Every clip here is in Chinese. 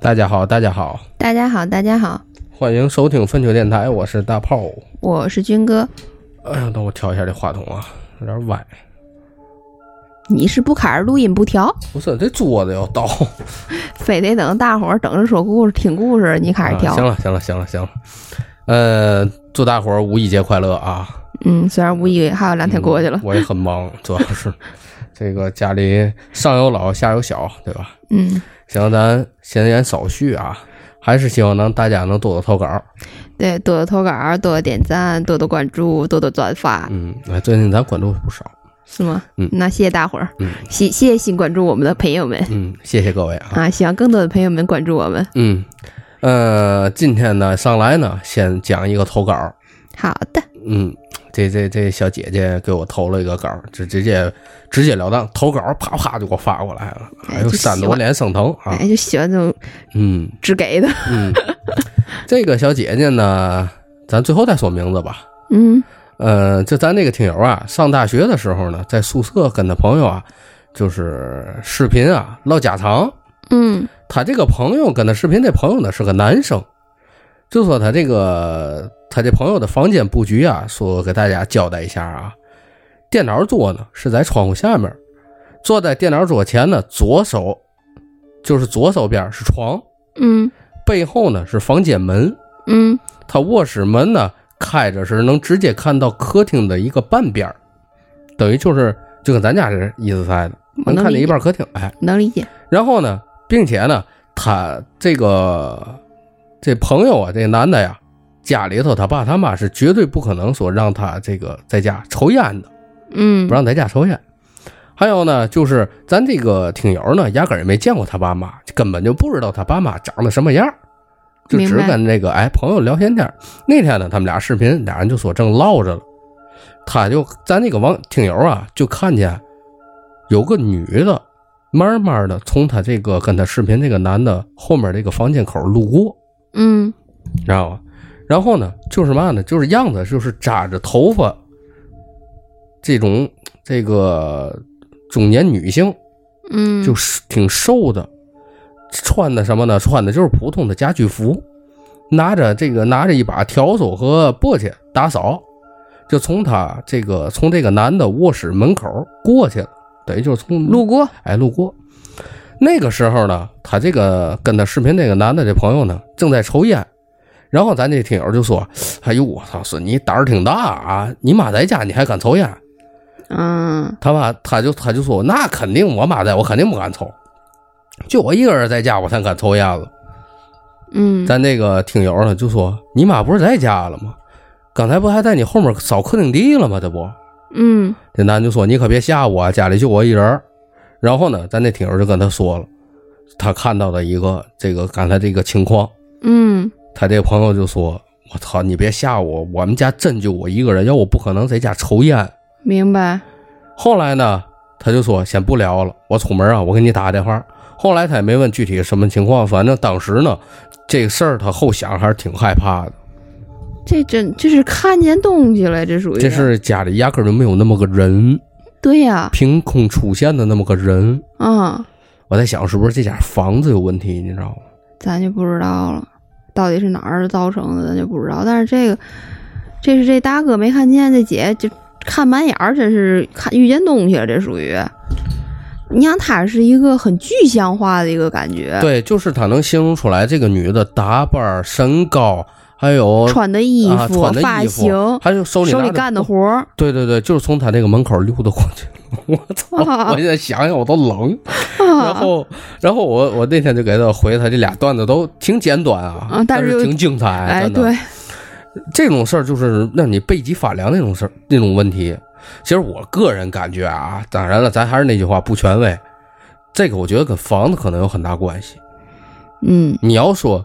大家好，大家好，大家好，大家好，欢迎收听粪球电台，我是大炮。我是军哥。哎呀，等我调一下这话筒啊，有点歪。你是不开始录音不调？不是，这桌子要倒，非得等大伙儿等着说故事、听故事，你开始调。行了，行了，行了，行了。呃，祝大伙儿五一节快乐啊！嗯，虽然五一还有两天过去了，我也很忙，主要是 这个家里上有老下有小，对吧？嗯，行，咱闲言少叙啊，还是希望能大家能多多投稿。对，多多投稿，多多点赞，多多关注，多多转发，嗯，哎，最近咱关注不少，是吗？嗯那谢谢大伙儿，嗯谢谢谢新关注我们的朋友们嗯，谢谢各位啊。啊！希望更多的朋友们关注我们。嗯，呃，今天呢上来呢，先讲一个投稿。好的，嗯，这这这小姐姐给我投了一个稿，直直接直截了当投稿，啪啪就给我发过来了，哎呦，就扇得我脸生疼啊！哎，就喜欢这种嗯直给的。嗯，这个小姐姐呢，咱最后再说名字吧。嗯呃，就咱那个听友啊，上大学的时候呢，在宿舍跟他朋友啊，就是视频啊唠家常。嗯他这个朋友跟他视频，这朋友呢是个男生，就说他这个他这朋友的房间布局啊，说给大家交代一下啊。电脑桌呢是在窗户下面，坐在电脑桌前呢，左手就是左手边是床，嗯背后呢是房间门。嗯他卧室门呢开着是能直接看到客厅的一个半边儿等于就是就跟咱家这意思似的，能看见一半客厅。哎，能理解。然后呢，并且呢，他这个这朋友啊，这男的呀，家里头他爸他妈是绝对不可能说让他这个在家抽烟的，嗯不让在家抽烟。还有呢，就是咱这个听友呢，压根儿也没见过他爸妈，根本就不知道他爸妈长得什么样儿，就只跟那个哎朋友聊闲天儿。那天呢，他们俩视频，俩人就说正唠着了，他就咱那个网听友啊，就看见有个女的，慢慢的从他这个跟他视频这个男的后面这个房间口路过，嗯知道吧？然后呢，就是嘛呢，就是样子就是扎着头发，这种这个中年女性，嗯，就是挺瘦的，穿的什么呢？穿的就是普通的家居服，拿着这个拿着一把笤帚和簸箕打扫，就从他这个从这个男的卧室门口过去了，等于就是从路过。哎路过。那个时候呢，他这个跟他视频那个男的这朋友呢，正在抽烟。然后咱这听友就说：“哎呦，我操，孙你胆儿挺大啊！你妈在家你还敢抽烟？”嗯他妈他就他就说：“那肯定，我妈在我肯定不敢抽，就我一个人在家，我才敢抽烟了。”嗯，咱那个听友呢就说：“你妈不是在家了吗？刚才不还在你后面扫客厅地了吗？这不？”嗯这男的就说：“你可别吓我啊，家里就我一人。”然后呢，咱那听友就跟他说了，他看到的一个这个刚才这个情况，嗯他这个朋友就说：“我操，你别吓我，我们家真就我一个人，要我不可能在家抽烟。”明白。后来呢，他就说先不聊了，我出门啊，我给你打个电话。后来他也没问具体什么情况，反正当时呢，这个事儿他后想还是挺害怕的。这真这是看见东西了，这属于这是家里压根就没有那么个人，对呀，凭空出现的那么个人。啊，我在想，是不是这家房子有问题？你知道吗？咱就不知道了，到底是哪儿造成的，咱就不知道。但是这个，这是这大哥没看见，这姐就看满眼儿，真是看遇见东西了，这属于。你想，她是一个很具象化的一个感觉，对，就是她能形容出来这个女的打扮、身高，还有穿的衣啊服、穿的衣发型、服，还有手里手里干的活儿，对对对，就是从他那个门口溜达过去。我操！啊我现在想想我都冷。然啊，后，然后我我那天就给他回他这俩段子都挺简短啊，但是挺精彩。哎，真的对，这种事儿就是让你背脊发凉那种事儿，那种问题。其实我个人感觉啊，当然了，咱还是那句话，不权威。这个我觉得跟房子可能有很大关系。嗯你要说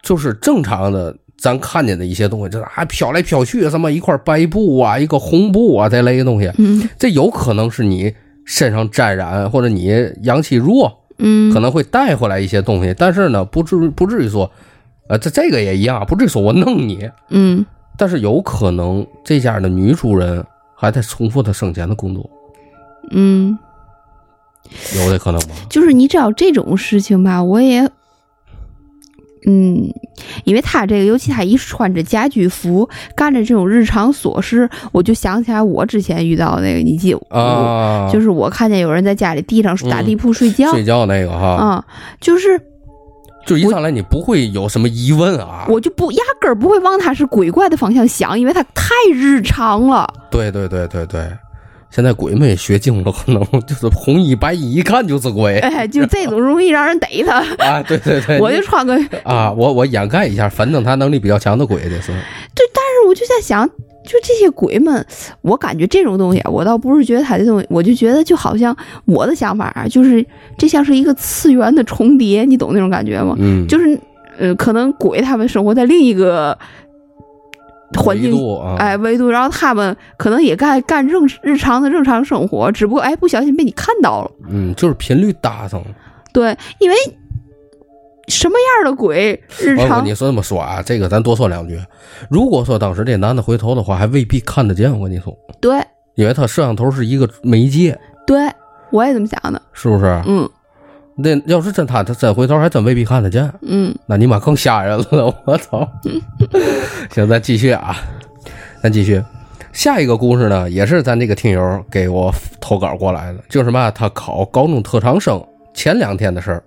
就是正常的，咱看见的一些东西，就是啊飘来飘去，什么一块白布啊，一个红布啊这类的东西，嗯。这有可能是你身上沾染，或者你阳气弱，嗯，可能会带回来一些东西，但是呢，不至于不至于说，呃，这这个也一样，不至于说我弄你，嗯。但是有可能这家的女主人还在重复她生前的工作，嗯，有的可能吗？就是你知道这种事情吧，我也嗯，因为他这个，尤其他一穿着家居服，干着这种日常琐事，我就想起来我之前遇到那个，你记啊，就是我看见有人在家里地上打地铺睡觉，睡觉那个哈，啊，就是就一上来你不会有什么疑问啊，我就不压根儿不会往他是鬼怪的方向想，因为他太日常了。对对对对对。现在鬼们也学精了，可能 就是红衣白衣，一看就是鬼。哎，就这种容易让人逮他 啊！对对对，我就穿个啊，我我掩盖一下，反正他能力比较强的鬼的是。对，但是我就在想，就这些鬼们，我感觉这种东西，我倒不是觉得他这种，我就觉得就好像我的想法啊，就是这像是一个次元的重叠，你懂那种感觉吗？嗯，就是呃，可能鬼他们生活在另一个。环境哎，维度，然后他们可能也干干正日常的正常生活，只不过哎，不小心被你看到了。嗯，就是频率搭上了。对，因为什么样的鬼日常？你说这么说啊，这个咱多说两句。如果说当时这男的回头的话，还未必看得见。我跟你说，对，因为他摄像头是一个媒介。对，我也这么想的，是不是？嗯。那要是真他他真回头，还真未必看得见。嗯，那你妈更吓人了，我操！行，咱继续啊，咱继续。下一个故事呢，也是咱这个听友给我投稿过来的，就是嘛，他考高中特长生前两天的事儿。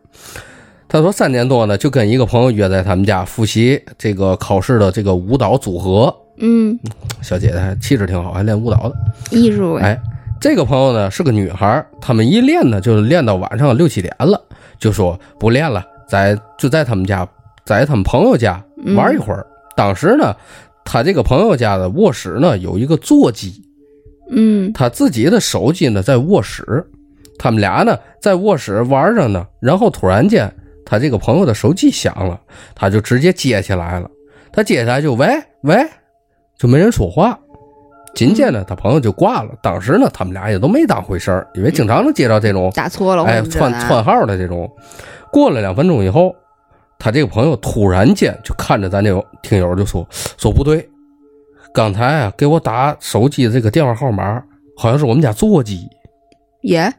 他说三年多呢，就跟一个朋友约在他们家复习这个考试的这个舞蹈组合。嗯，小姐姐气质挺好，还练舞蹈的艺术哎。这个朋友呢是个女孩，他们一练呢就练到晚上六七点了，就说不练了，在就在他们家，在他们朋友家玩一会儿。当时呢，他这个朋友家的卧室呢有一个座机，嗯，他自己的手机呢在卧室，他们俩呢在卧室玩着呢，然后突然间他这个朋友的手机响了，他就直接接起来了，他接起来就喂喂，就没人说话。紧接着，他朋友就挂了。当时呢，他们俩也都没当回事儿，因为经常能接到这种打错了，哎，串串号的这种。过了两分钟以后，他这个朋友突然间就看着咱这个听友就说：“说不对，刚才啊给我打手机的这个电话号码好像是我们家座机。”耶，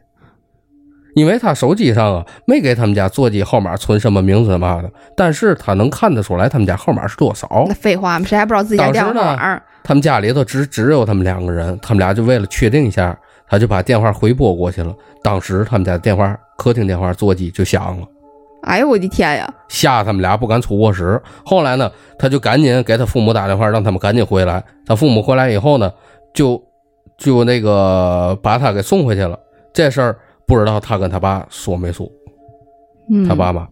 因为他手机上啊没给他们家座机号码存什么名字嘛的，但是他能看得出来他们家号码是多少。那废话嘛，谁还不知道自己家电话号码？他们家里头只只有他们两个人，他们俩就为了确定一下，他就把电话回拨过去了。当时他们家电话客厅电话座机就响了，哎呦我的天呀！吓他们俩不敢出卧室。后来呢，他就赶紧给他父母打电话，让他们赶紧回来。他父母回来以后呢，就就那个把他给送回去了。这事儿不知道他跟他爸说没说，他爸妈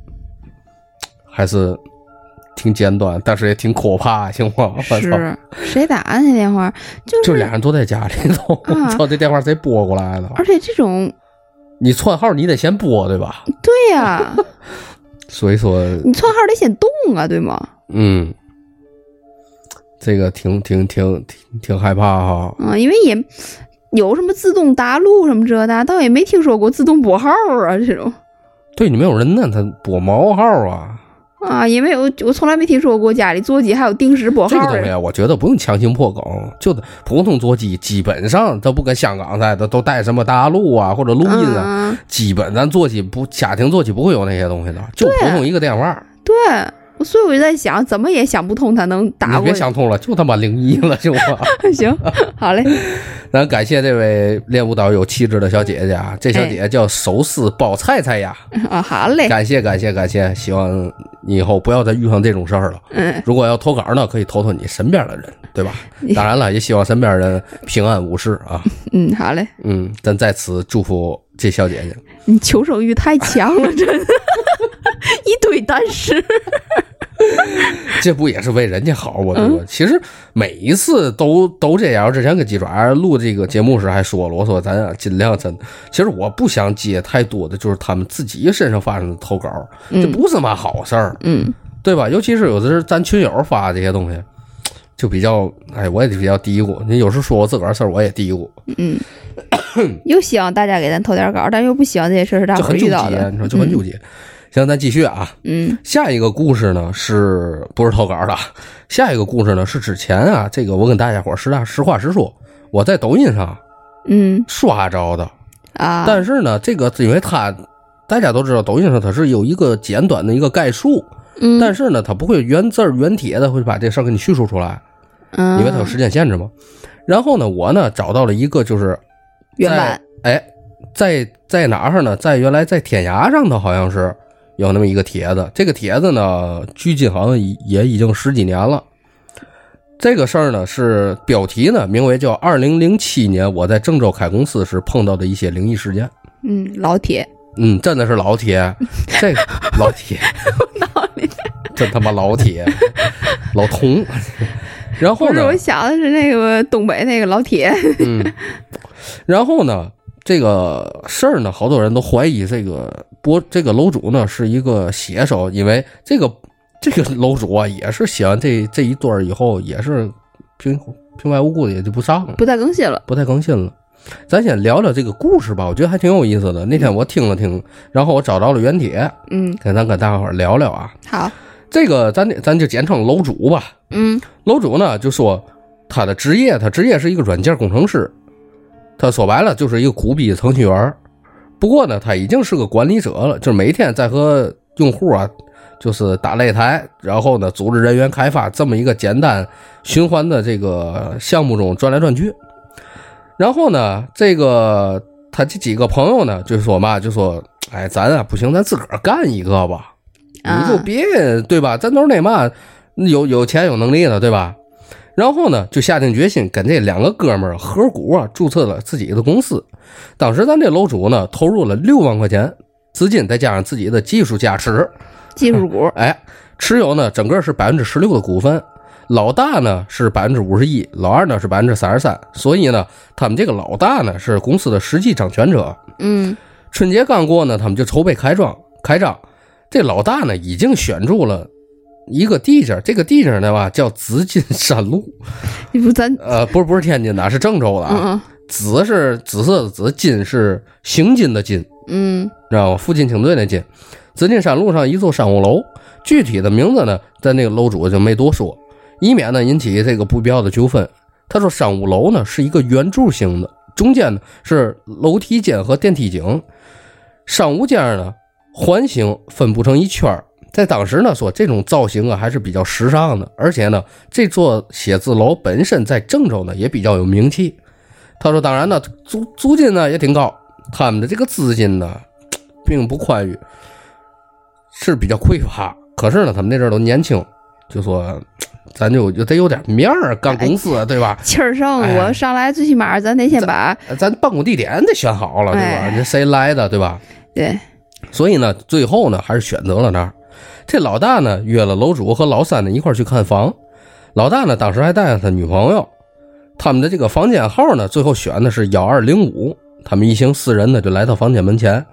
还是。挺简短，但是也挺可怕，行吗？是谁打的电话？就是就俩人都在家里头，我操，这电话谁拨过来的？而且这种，你串号你得先拨对吧？对呀，所以说你串号得先动啊，对吗？嗯，这个挺挺挺挺挺害怕哈。嗯，因为也有什么自动答录什么这的，倒也没听说过自动拨号啊这种。对你没有人呢，他拨毛号啊。啊，因为我我从来没听说过家里座机还有定时拨号这个东西啊，我觉得不用强行破梗，就普通座机基本上都不跟香港在的，都带什么大陆啊或者录音啊，基本咱座机不家庭座机不会有那些东西的，就普通一个电话。对。所以我就在想，怎么也想不通他能打过。你别想通了，就他妈灵异了，行吗？行，好嘞。咱感谢这位练舞蹈有气质的小姐姐啊，这小姐姐叫手撕包菜菜呀。啊，好嘞。感谢感谢感谢，希望你以后不要再遇上这种事儿了。嗯。如果要投稿呢，可以投投你身边的人，对吧？当然了，也希望身边人平安无事啊。嗯，好嘞。嗯，咱在此祝福这小姐姐。你求生欲太强了，真的。一堆单事。这不也是为人家好？我说，其实每一次都都这样。之前跟鸡爪录这个节目时还说了，我说咱尽量真。其实我不想接太多的，就是他们自己身上发生的投稿，这不是嘛好事儿，嗯，对吧？尤其是有的是咱群友发这些东西，就比较，哎，我也比较嘀咕。你有时说我自个儿事儿，我也嘀咕。嗯，又希望大家给咱投点稿，但又不希望这些事儿是大伙遇到的，你说就很纠结。行，咱继续啊。嗯，下一个故事呢，是不是投稿的？下一个故事呢，是之前啊，这个我跟大家伙实打实话实说，我在抖音上，嗯，刷着的啊。但是呢，这个因为它大家都知道，抖音上它是有一个简短的一个概述，嗯，但是呢，它不会原字儿原帖的会把这事儿给你叙述出来，嗯，因为它有时间限制嘛。然后呢，我呢找到了一个就是原版，哎，在在哪儿呢？在原来在天涯上头好像是有那么一个帖子，这个帖子呢，距今好像也已经十几年了。这个事儿呢是标题呢，名为叫“二零零七年我在郑州开公司时碰到的一些灵异事件嗯，老铁，”。嗯，真的是老铁，这个老铁。真他妈老铁，老童。然后，呢我，想的是那个东北那个老铁。嗯，然后呢，这个事儿呢，好多人都怀疑这个博这个楼主呢是一个写手，因为这个这个楼主啊也是写完这这一段儿以后，也是平平白无故的也就不上了，不再更新了。不再更新了。咱先聊聊这个故事吧，我觉得还挺有意思的。那天我听了听，然后我找到了原帖，嗯，跟咱跟大伙儿聊聊啊。好，这个咱得咱就简称楼主吧。嗯楼主呢就说他的职业，他职业是一个软件工程师，他说白了就是一个苦逼程序员儿。不过呢，他已经是个管理者了，就是每天在和用户啊，就是打擂台，然后呢组织人员开发这么一个简单循环的这个项目中转来转去。然后呢，这个他这几个朋友呢，就说嘛，就说，哎，咱啊不行，咱自个儿干一个吧。你就啊，别对吧？咱都是那嘛，有有钱有能力的，对吧？然后呢，就下定决心跟这两个哥们儿合股啊，注册了自己的公司。当时咱这楼主呢，投入了六万块钱资金，再加上自己的技术加持，技术股。哎，持有呢整个是百分之十六的股份。老大呢是百分之五十一，老二呢是百分之三十三。所以呢，他们这个老大呢是公司的实际掌权者。嗯春节刚过呢，他们就筹备开庄开张。这老大呢已经选中了一个地界儿，这个地界儿呢吧叫紫金山路，你不咱呃，不是不是天津的，是郑州的啊。嗯紫是紫色的紫，金是行金的金，嗯知道吗？附近清队那金。紫金山路上一座商务楼，具体的名字呢，咱那个楼主就没多说，以免呢引起这个不必要的纠纷。他说商务楼呢是一个圆柱形的，中间呢是楼梯间和电梯井，商务间呢环形分布成一圈儿。在当时呢，说这种造型啊还是比较时尚的，而且呢，这座写字楼本身在郑州呢也比较有名气。他说，当然呢，租租金呢也挺高，他们的这个资金呢并不宽裕，是比较匮乏。可是呢，他们那阵儿都年轻，就说咱就就得有点面儿，干公司啊 对吧？气儿盛，哎我上来最起码咱得先把咱办公地点得选好了，对吧？哎这谁来的，对吧？对，所以呢，最后呢还是选择了那儿。这老大呢约了楼主和老三呢一块儿去看房。老大呢当时还带着他女朋友，他们的这个房间号呢最后选的是幺二零五。他们一行四人呢就来到房间门前，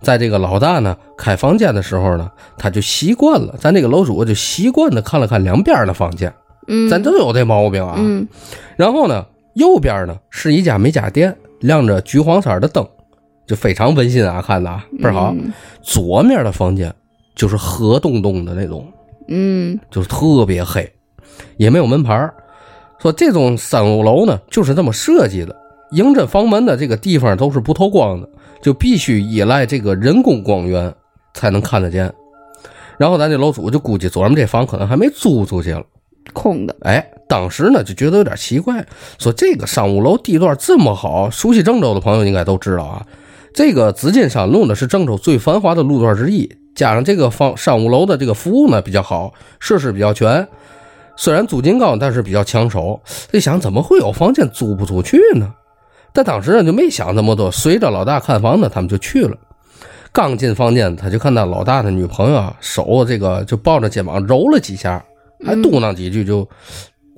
在这个老大呢开房间的时候呢，他就习惯了，咱这个楼主就习惯的看了看两边的房间，嗯，咱都有这毛病啊。嗯然后呢，右边呢是一家美甲店，亮着橘黄色的灯，就非常温馨啊，看的啊倍儿好。嗯左面的房间就是河洞洞的那种，嗯就是特别黑，也没有门牌儿。说这种三五楼呢，就是这么设计的，迎着房门的这个地方都是不透光的，就必须依赖这个人工光源才能看得见。然后咱这楼主就估计左面这房可能还没租出去了。空的，哎，当时呢就觉得有点奇怪，说这个商务楼地段这么好，熟悉郑州的朋友应该都知道啊。这个紫金山路呢是郑州最繁华的路段之一，加上这个房商务楼的这个服务呢比较好，设施比较全，虽然租金高，但是比较抢手。这想怎么会有房间租不出去呢？但当时呢就没想那么多，随着老大看房呢，他们就去了。刚进房间，他就看到老大的女朋友啊，手这个就抱着肩膀揉了几下，还嘟囔几句就，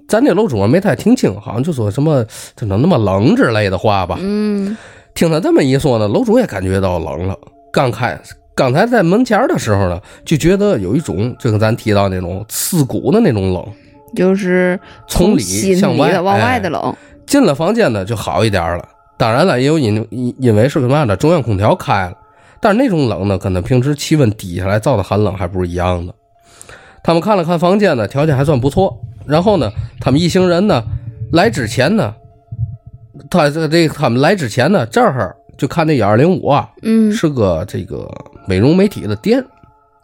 咱这楼主没太听清，好像就说什么“怎么那么冷”之类的话吧。嗯听他这么一说呢，楼主也感觉到冷了。刚开刚才在门前的时候呢，就觉得有一种就跟咱提到那种刺骨的那种冷。就是从里向外的往哎外的冷，进了房间呢，就好一点了。当然了，也有因因因为是什么呢？中央空调开了，但是那种冷呢，可能平时气温低下来造的寒冷还不是一样的。他们看了看房间呢，条件还算不错。然后呢，他们一行人呢来之前呢，他这这他们来之前呢，这儿就看那幺二零五啊，嗯是个这个美容美体的店。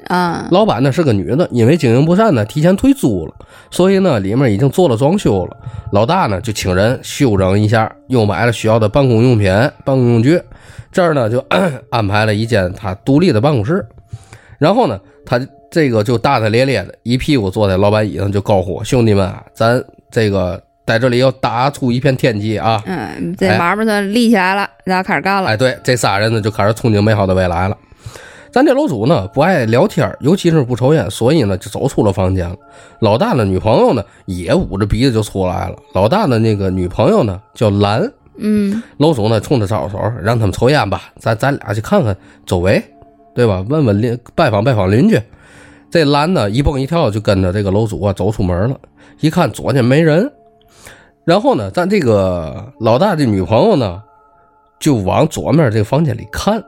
啊，老板呢是个女的，因为经营不善呢，提前退租了，所以呢里面已经做了装修了。老大呢就请人修整一下，又买了需要的办公用品、办公用具。这儿呢就 安排了一间他独立的办公室。然后呢，他这个就大大咧咧的一屁股坐在老板椅上，就高呼：“兄弟们啊，咱这个在这里要打出一片天际啊！”嗯，这买卖算立起来了，然后开始干了。哎，对，这仨人呢就开始憧憬美好的未来了。咱这楼主呢不爱聊天，尤其是不抽烟，所以呢就走出了房间了。老大的女朋友呢也捂着鼻子就出来了。老大的那个女朋友呢叫兰，嗯楼主呢冲他招手，让他们抽烟吧，咱咱俩去看看周围，对吧？问问邻拜访拜访邻居。这兰呢一蹦一跳就跟着这个楼主啊走出门了，一看左近没人，然后呢，咱这个老大的女朋友呢就往左面这个房间里看，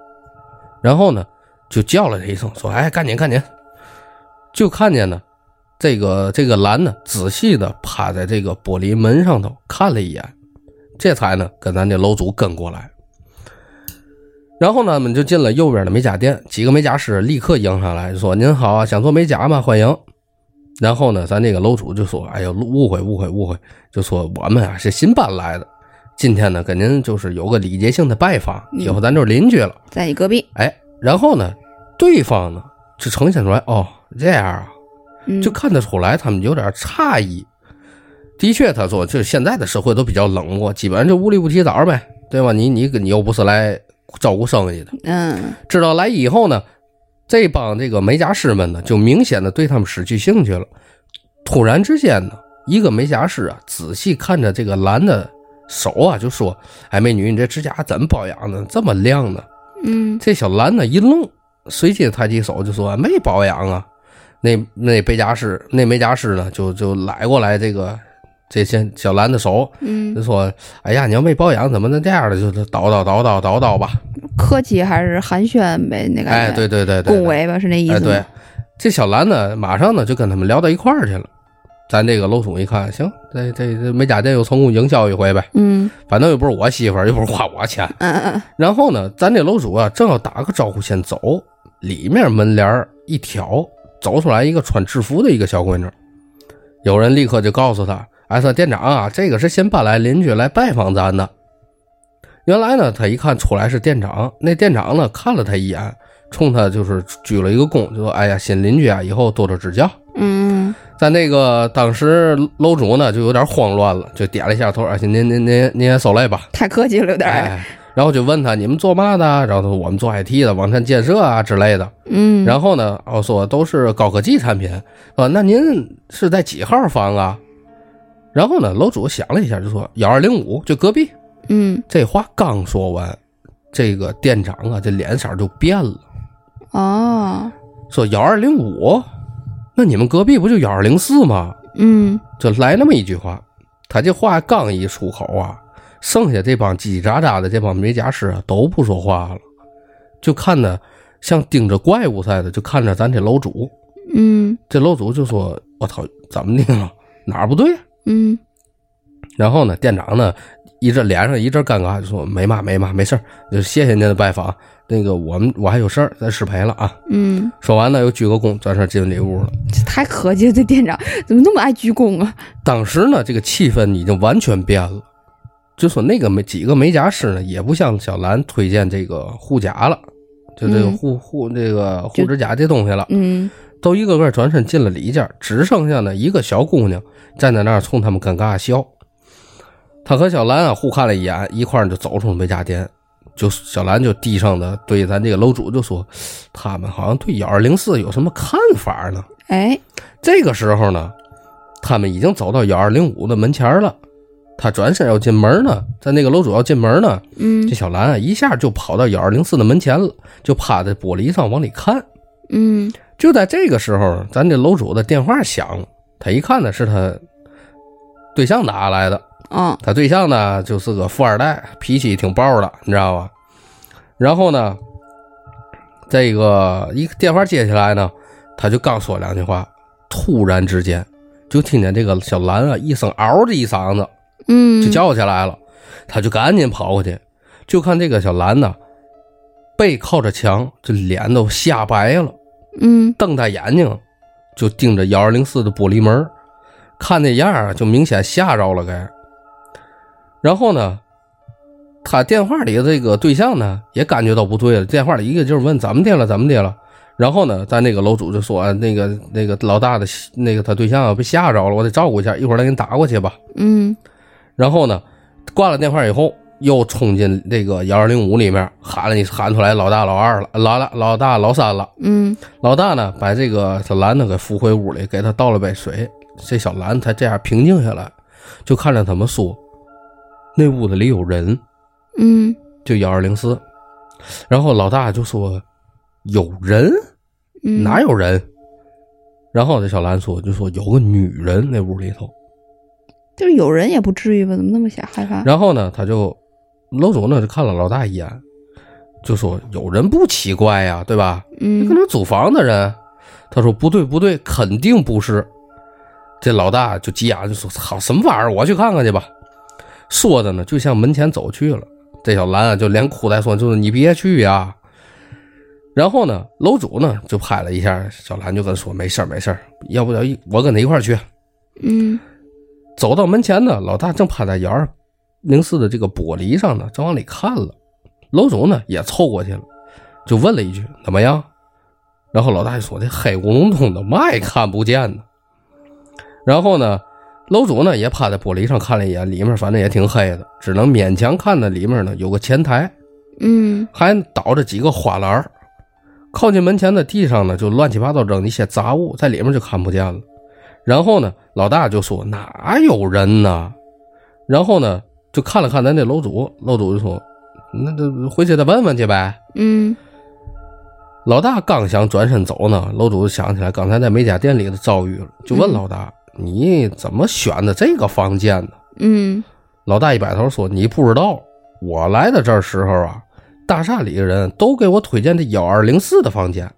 然后呢就叫了他一声，说：“哎，赶紧赶紧！”就看见呢，这个这个兰呢仔细的趴在这个玻璃门上头看了一眼，这才呢跟咱这楼主跟过来。然后呢，我们就进了右边的美甲店，几个美甲师立刻迎上来，就说：“您好啊，想做美甲吗？欢迎。”然后呢，咱这个楼主就说：“哎呦，误会误会误会，就说我们啊是新搬来的，今天呢跟您就是有个礼节性的拜访，以后咱就是邻居了。在你隔壁，哎，然后呢，对方呢就呈现出来，哦，这样啊，嗯就看得出来他们有点诧异。的确，他说，就是现在的社会都比较冷漠，基本上就无利不起早呗，对吧？你你你又不是来照顾生意的，嗯知道来以后呢，这帮这个美甲师们呢，就明显的对他们失去兴趣了。突然之间呢，一个美甲师啊，仔细看着这个蓝的手啊，就说：“哎，美女，你这指甲怎么保养的这么亮呢？”嗯这小兰呢一愣，随即抬起手就说：“没保养啊。”那那美甲师那美甲师呢就就揽过来这个这些小兰的手，嗯就嗯，说：“哎呀，你要没保养，怎么能这样的？就是叨叨叨叨叨叨吧。客气还是寒暄呗？那”感觉，哎，对对对对，恭维吧，是那意哎，对思？，这小兰呢，马上呢就跟他们聊到一块儿去了。咱这个楼主一看，行，这这这美甲店又成功营销一回呗，嗯反正又不是我媳妇儿，又不是花我钱。嗯嗯然后呢，咱这楼主啊，正要打个招呼先走，里面门帘一挑，走出来一个穿制服的一个小闺女。有人立刻就告诉他：“哎，说店长啊，这个是新搬来邻居来拜访咱的。”原来呢，他一看出来是店长，那店长呢看了他一眼，冲他就是鞠了一个躬，就说：“哎呀，新邻居啊，以后多多指教。”嗯在那个当时楼主呢就有点慌乱了，就点了一下头，而且您您您您也受累吧。太客气了，有点儿。哎，然后就问他你们做嘛的？然后他说我们做 IT 的，网站建设啊之类的。嗯，然后呢，我说都是高科技产品啊。那您是在几号房啊？然后呢，楼主想了一下，就说幺二零五，就隔壁。嗯这话刚说完，这个店长啊，这脸色就变了，哦，说幺二零五，那你们隔壁不就幺二零四吗？嗯就来那么一句话，他这话刚一出口啊，剩下这帮叽叽喳喳的这帮美甲师啊都不说话了，就看着像盯着怪物似的，就看着咱这楼主。嗯这楼主就说：“我操，怎么的了？哪儿不对？”嗯然后呢，店长呢一阵脸上一阵尴尬，就说：“没嘛没嘛，没事儿就谢谢您的拜访。那个我们我还有事儿，咱失陪了啊。”嗯，说完呢，又鞠个躬，转身进里屋了。这太客气了，这店长怎么那么爱鞠躬啊？当时呢，这个气氛已经完全变了。就说那个美几个美甲师呢，也不向小兰推荐这个护甲了，就这个嗯护护这个护指甲这东西了，嗯都一个个转身进了里间，只剩下呢一个小姑娘站在那儿冲他们尴尬笑。他和小兰啊互看了一眼，一块儿就走出了美甲店。就小兰就低声的对咱这个楼主就说：“他们好像对幺二零四有什么看法呢？”哎，这个时候呢，他们已经走到幺二零五的门前了。他转身要进门呢，在那个楼主要进门呢，嗯这小兰啊一下就跑到幺二零四的门前了，就趴在玻璃上往里看。嗯就在这个时候，咱这楼主的电话响了，他一看呢是他对象打来的。哦他对象呢就是个富二代，脾气挺暴的，你知道吧？然后呢，这个一个电话接起来呢，他就刚说两句话，突然之间就听见这个小兰啊一声嗷的一嗓子嗯，就叫起来了，他就赶紧跑过去，就看这个小兰呢背靠着墙，这脸都吓白了，嗯。瞪大眼睛就盯着幺二零四的玻璃门，看那样儿就明显吓着了该。然后呢，他电话里的这个对象呢也感觉到不对了，电话里一个劲儿问怎么的了，怎么的了。然后呢，咱那个楼主就说、那个那个老大的那个他对象被吓着了，我得照顾一下，一会儿再给你打过去吧。嗯然后呢，挂了电话以后，又冲进这个幺二零五里面喊了你喊出来老大老二了，老大老大老三了。嗯老大呢，把这个小兰呢给扶回屋里，给他倒了杯水。这小兰才这样平静下来，就看着他们说，那屋子里有人，嗯就幺二零四。然后老大就说有人嗯，哪有人？然后这小兰说就说有个女人那屋里头。就是有人也不至于吧？怎么那么吓害怕？然后呢，他就楼主呢就看了老大一眼，就说有人不奇怪呀，对吧？嗯可能租房的人。他说不对不对，肯定不是。这老大就急眼就说：“操，什么玩意儿？我去看看去吧。”说着呢，就向门前走去了。这小兰啊，就连哭带说：“就是你别去呀。”然后呢，楼主呢就拍了一下小兰，就跟他说：“没事儿没事儿，要不要一我跟他一块儿去。”嗯走到门前呢，老大正趴在幺二零四的这个玻璃上呢，正往里看了。楼主呢也凑过去了，就问了一句：“怎么样？”然后老大就说：“这黑咕隆咚的，嘛也看不见呢。”然后呢，楼主呢也趴在玻璃上看了一眼，里面反正也挺黑的，只能勉强看到里面呢有个前台，嗯还倒着几个花篮儿靠近门前的地上呢，就乱七八糟扔一些杂物，在里面就看不见了。然后呢，老大就说哪有人呢？然后呢，就看了看咱这楼主，楼主就说：“那就回去再问问去呗。嗯”老大刚想转身走呢，楼主就想起来刚才在美甲店里的遭遇了，就问老大：“你怎么选的这个房间呢？”嗯老大一摆头说：“你不知道，我来的这儿时候啊，大厦里的人都给我推荐这幺二零四的房间。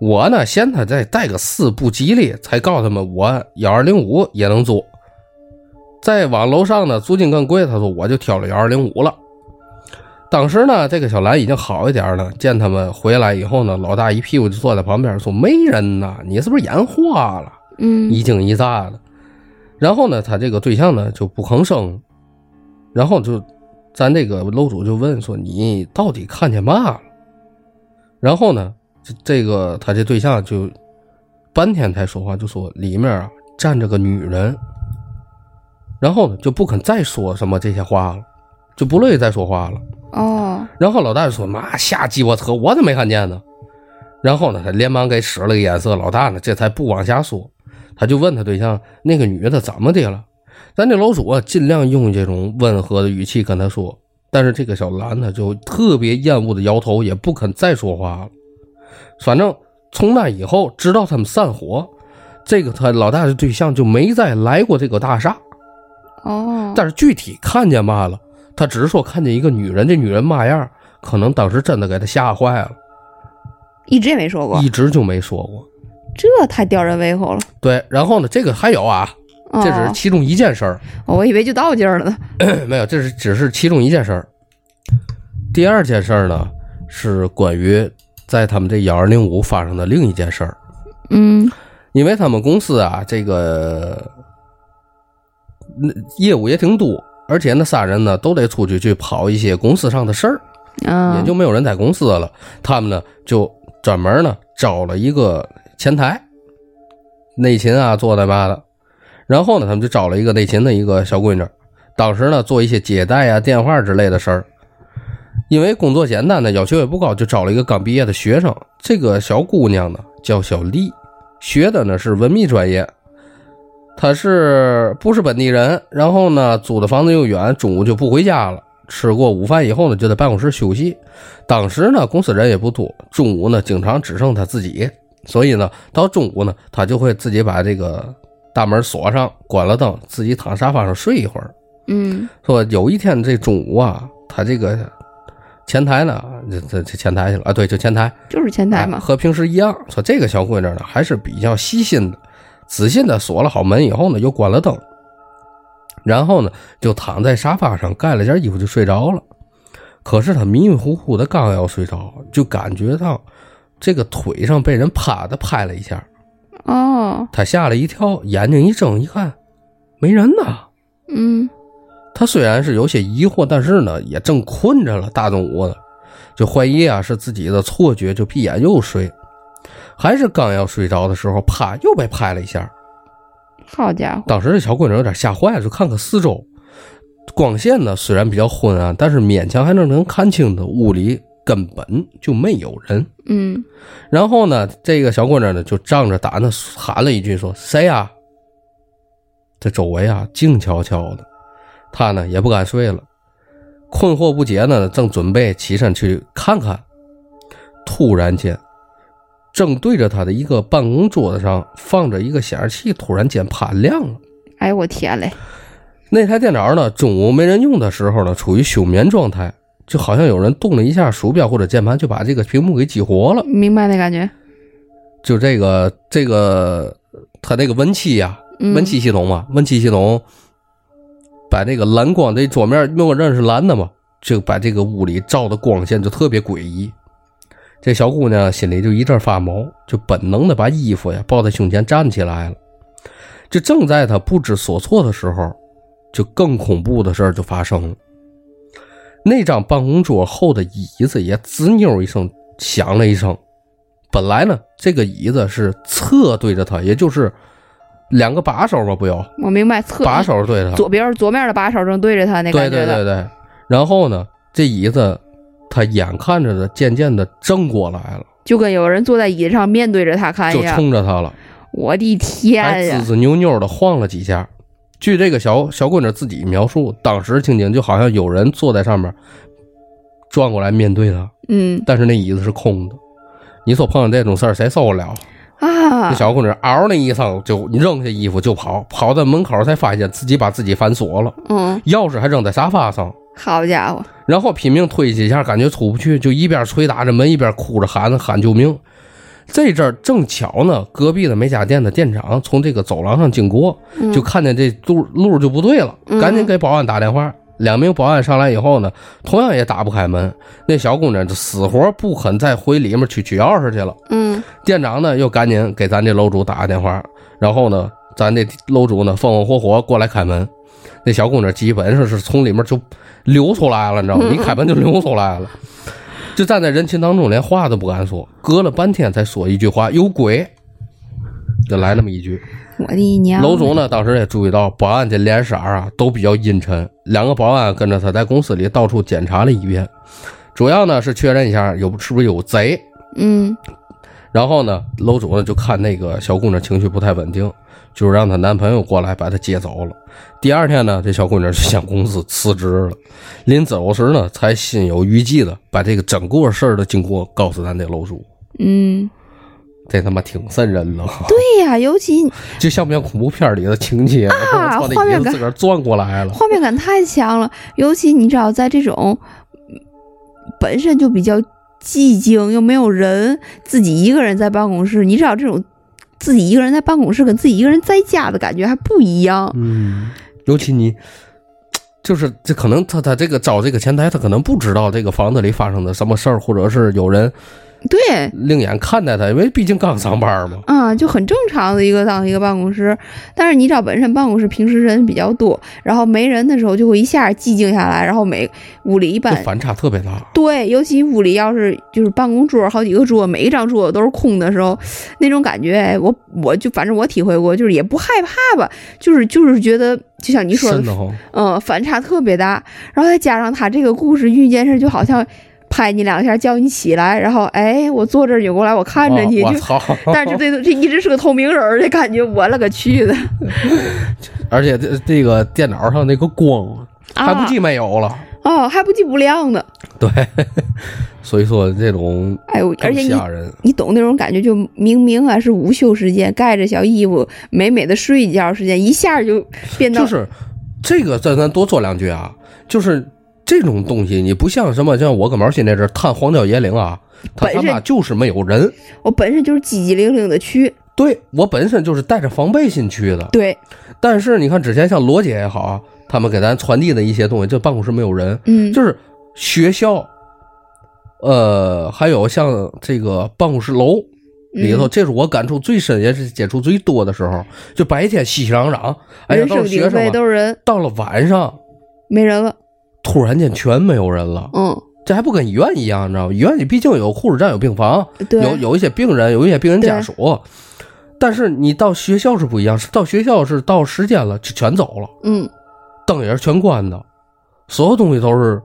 我呢，嫌他再带个四不吉利，才告诉他们我幺二零五也能租。再往楼上呢，租金更贵。他说我就挑了幺二零五了。当时呢，这个小兰已经好一点了。见他们回来以后呢，老大一屁股就坐在旁边说：“没人呐，你是不是眼花了？”嗯一惊一乍的。然后呢，他这个对象呢就不吭声，然后就咱这个楼主就问说：“你到底看见嘛了？”然后呢，这这个他这对象就半天才说话，就说里面啊站着个女人，然后呢就不肯再说什么这些话了，就不乐意再说话了。哦然后老大就说：“妈瞎鸡巴扯，我怎么没看见呢？”然后呢，他连忙给使了个眼色，老大呢这才不往下说，他就问他对象：“那个女的怎么的了？”咱这楼主啊，尽量用这种温和的语气跟他说，但是这个小兰呢就特别厌恶的摇头，也不肯再说话了。反正从那以后，直到他们散伙，这个他老大的对象就没再来过这个大厦。哦，但是具体看见嘛了，他只是说看见一个女人，这女人嘛样，可能当时真的给他吓坏了，一直也没说过，一直就没说过。这太吊人胃口了。对，然后呢，这个还有啊，哦这只是其中一件事儿，哦我以为就到这儿了呢。没有，这是只是其中一件事儿。第二件事儿呢，是关于在他们这幺二零五发生的另一件事儿，嗯因为他们公司啊，这个那业务也挺多，而且那仨人呢都得出去去跑一些公司上的事儿。啊，也就没有人在公司了。他们呢就专门呢招了一个前台，内勤啊做的嘛的。然后呢，他们就招了一个内勤的一个小闺女，当时呢做一些接待啊、电话之类的事儿。因为工作简单呢，要求也不高，就招了一个刚毕业的学生。这个小姑娘呢叫小丽，学的呢是文秘专业。她是不是本地人？然后呢，租的房子又远，中午就不回家了。吃过午饭以后呢，就在办公室休息。当时呢，公司人也不多，中午呢，经常只剩她自己，所以呢，到中午呢，他就会自己把这个大门锁上，关了灯，自己躺沙发上睡一会儿。嗯说有一天这中午啊，他这个前台呢，这这这前台去了啊，对，就前台，就是前台哎嘛。和平时一样。说这个小姑娘呢，还是比较细心的，仔细的锁了好门以后呢，又关了灯，然后呢，就躺在沙发上盖了件衣服就睡着了。可是她迷迷糊糊的，刚要睡着，就感觉到这个腿上被人啪的拍了一下，哦，他吓了一跳，眼睛一睁一看，没人呢。嗯他虽然是有些疑惑，但是呢，也正困着了，大中午的，就怀疑啊是自己的错觉，就闭眼又睡。还是刚要睡着的时候，啪又被拍了一下。好家伙，当时这小姑娘有点吓坏了，就看看四周，光线呢虽然比较昏暗，但是勉强还能能看清的，屋里根本就没有人。嗯。然后呢，这个小姑娘呢就仗着胆子喊了一句说：“谁呀、这周围啊静悄悄的，她呢也不敢睡了，困惑不解呢，正准备起身去看看，突然间，正对着她的一个办公桌子上放着一个显示器，突然间啪亮了。哎呦我天嘞，那台电脑呢，中午没人用的时候呢，处于休眠状态，就好像有人动了一下鼠标或者键盘，就把这个屏幕给激活了。明白那感觉？就这个这个，它那个温气呀、嗯温气系统嘛，温气系统把那个蓝光这桌面，因为我认识蓝的嘛，就把这个屋里照的光线就特别诡异。这小姑娘心里就一阵发毛，就本能的把衣服呀抱在胸前站起来了。就正在她不知所措的时候，就更恐怖的事儿就发生了。那张办公桌后的椅子也滋扭一声响了一声。本来呢，这个椅子是侧对着他，也就是两个把手吧，不有我明白，侧把手对着他。左边左面的把手正对着他那对感觉的，对对对。然后呢，这椅子他眼看着的渐渐的正过来了，就跟有人坐在椅子上面对着他看就一样。冲着他了，我的天还呀滋！滋扭扭的晃了几下。据这个小小姑娘自己描述，当时情景就好像有人坐在上面，转过来面对她，嗯但是那椅子是空的。你说碰上这种事儿，谁受得了？啊这，小姑娘嗷的一声就扔下衣服就跑，跑到门口才发现自己把自己反锁了，嗯，钥匙还扔在沙发上。好家伙，然后拼命推几下，感觉出不去，就一边捶打着门，一边哭着喊着喊救命。这阵儿正巧呢，隔壁的美甲店的店长从这个走廊上经过，嗯就看见这路路就不对了，嗯赶紧给保安打电话。两名保安上来以后呢，同样也打不开门。那小姑娘就死活不肯再回里面去取钥匙去了。嗯店长呢又赶紧给咱这楼主打个电话，然后呢，咱这楼主呢风风火火过来开门。那小姑娘基本上是从里面就流出来了，你知道吗？一开门就流出来了，就站在人群当中，连话都不敢说，隔了半天才说一句话：“有鬼！”就来那么一句。我的娘！楼主呢，当时也注意到保安这脸色啊都比较阴沉，两个保安跟着他在公司里到处检查了一遍，主要呢是确认一下有是不是有贼。嗯然后呢，楼主呢就看那个小姑娘情绪不太稳定，就让她男朋友过来把她接走了。第二天呢，这小姑娘就向公司辞职了。临走时呢，才心有余悸的把这个整个事儿的经过告诉咱这楼主。嗯，这他妈挺瘆人的，对呀，尤其就像不像恐怖片里的情节？啊画面感自个儿转过来了。画面感太强了。尤其你知道，在这种嗯本身就比较寂静又没有人，自己一个人在办公室，你知道这种自己一个人在办公室跟自己一个人在家的感觉还不一样。嗯，尤其你。就是这可能他他这个找这个前台，他可能不知道这个房子里发生的什么事儿，或者是有人对，另眼看待他，因为毕竟刚上班嘛。啊，就很正常的一个当一个办公室，但是你知道，本身办公室平时人比较多，然后没人的时候就会一下寂静下来，然后每屋里一般反差特别大。对，尤其屋里要是就是办公桌好几个桌，每一张桌子都是空的时候，那种感觉，我我就反正我体会过，就是也不害怕吧，就是就是觉得就像你说的，嗯，反差特别大，然后再加上他这个故事遇见事，就好像拍你两下叫你起来，然后哎，我坐这儿扭过来，我看着你，就！但是这这一直是个透明人儿的感觉，我勒个去的，而且这这个电脑上那个光还不记没有了，哦，还不记不亮呢，对，所以说这种哎呦，而且你吓人。你懂那种感觉，就明明啊是午休时间，盖着小衣服，美美的睡一觉时间，一下就变到就是这个，咱咱多说两句啊，就是这种东西，你不像什么像我跟毛新那阵儿探荒郊野岭啊，他他妈就是没有人。我本身就是叽叽灵灵的去，对我本身就是带着防备心去的，对，但是你看之前像罗姐也好啊，他们给咱传递的一些东西，这办公室没有人，嗯，就是学校呃，还有像这个办公室楼里头，嗯这是我感触最深，也是接触最多的时候。就白天熙熙攘攘，哎呀，人都声鼎沸，是学生啊，都是人，到了晚上，没人了。突然间全没有人了。嗯，这还不跟医院一样，你知道吗？医院里毕竟有护士站、有病房，对，有有一些病人，有一些病人家属。但是你到学校是不一样，到学校是到时间了就全走了，嗯，灯也是全关的，所有东西都是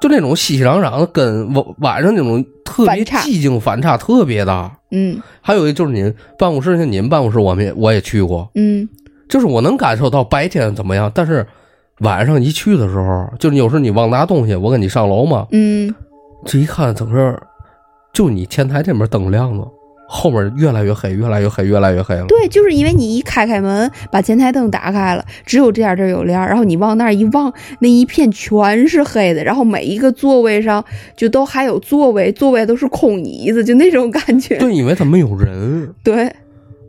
就那种熙熙攘攘的，跟晚晚上那种特别寂静反差特别大。嗯。还有一就是您办公室，像您办公室，我们也我也去过，嗯。就是我能感受到白天怎么样，但是晚上一去的时候，就是有时候你忘拿东西，我跟你上楼嘛，嗯，这一看整个就你前台这边灯亮了，后面越来越黑，越来越黑，越来越黑了。对，就是因为你一开开门，把前台灯打开了，只有这点这儿有亮，然后你往那儿一望，那一片全是黑的，然后每一个座位上就都还有座位，座位都是空椅子，就那种感觉。对，因为它没有人，对，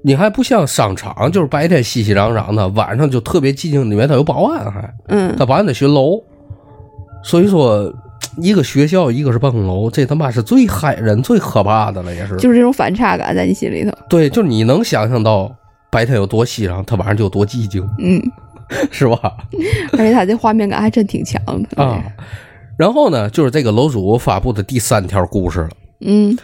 你还不像商场，就是白天熙熙攘攘的，晚上就特别寂静，里面它有保安还。嗯他保安得巡楼，所以说一个学校，一个是办公楼，这他妈是最害人、最可怕的了，也是。就是这种反差感在你心里头。对，就是你能想象到白天有多熙攘，他晚上就有多寂静，嗯，是吧？而且他这画面感还真挺强的啊。然后呢，就是这个楼主发布的第三条故事了。嗯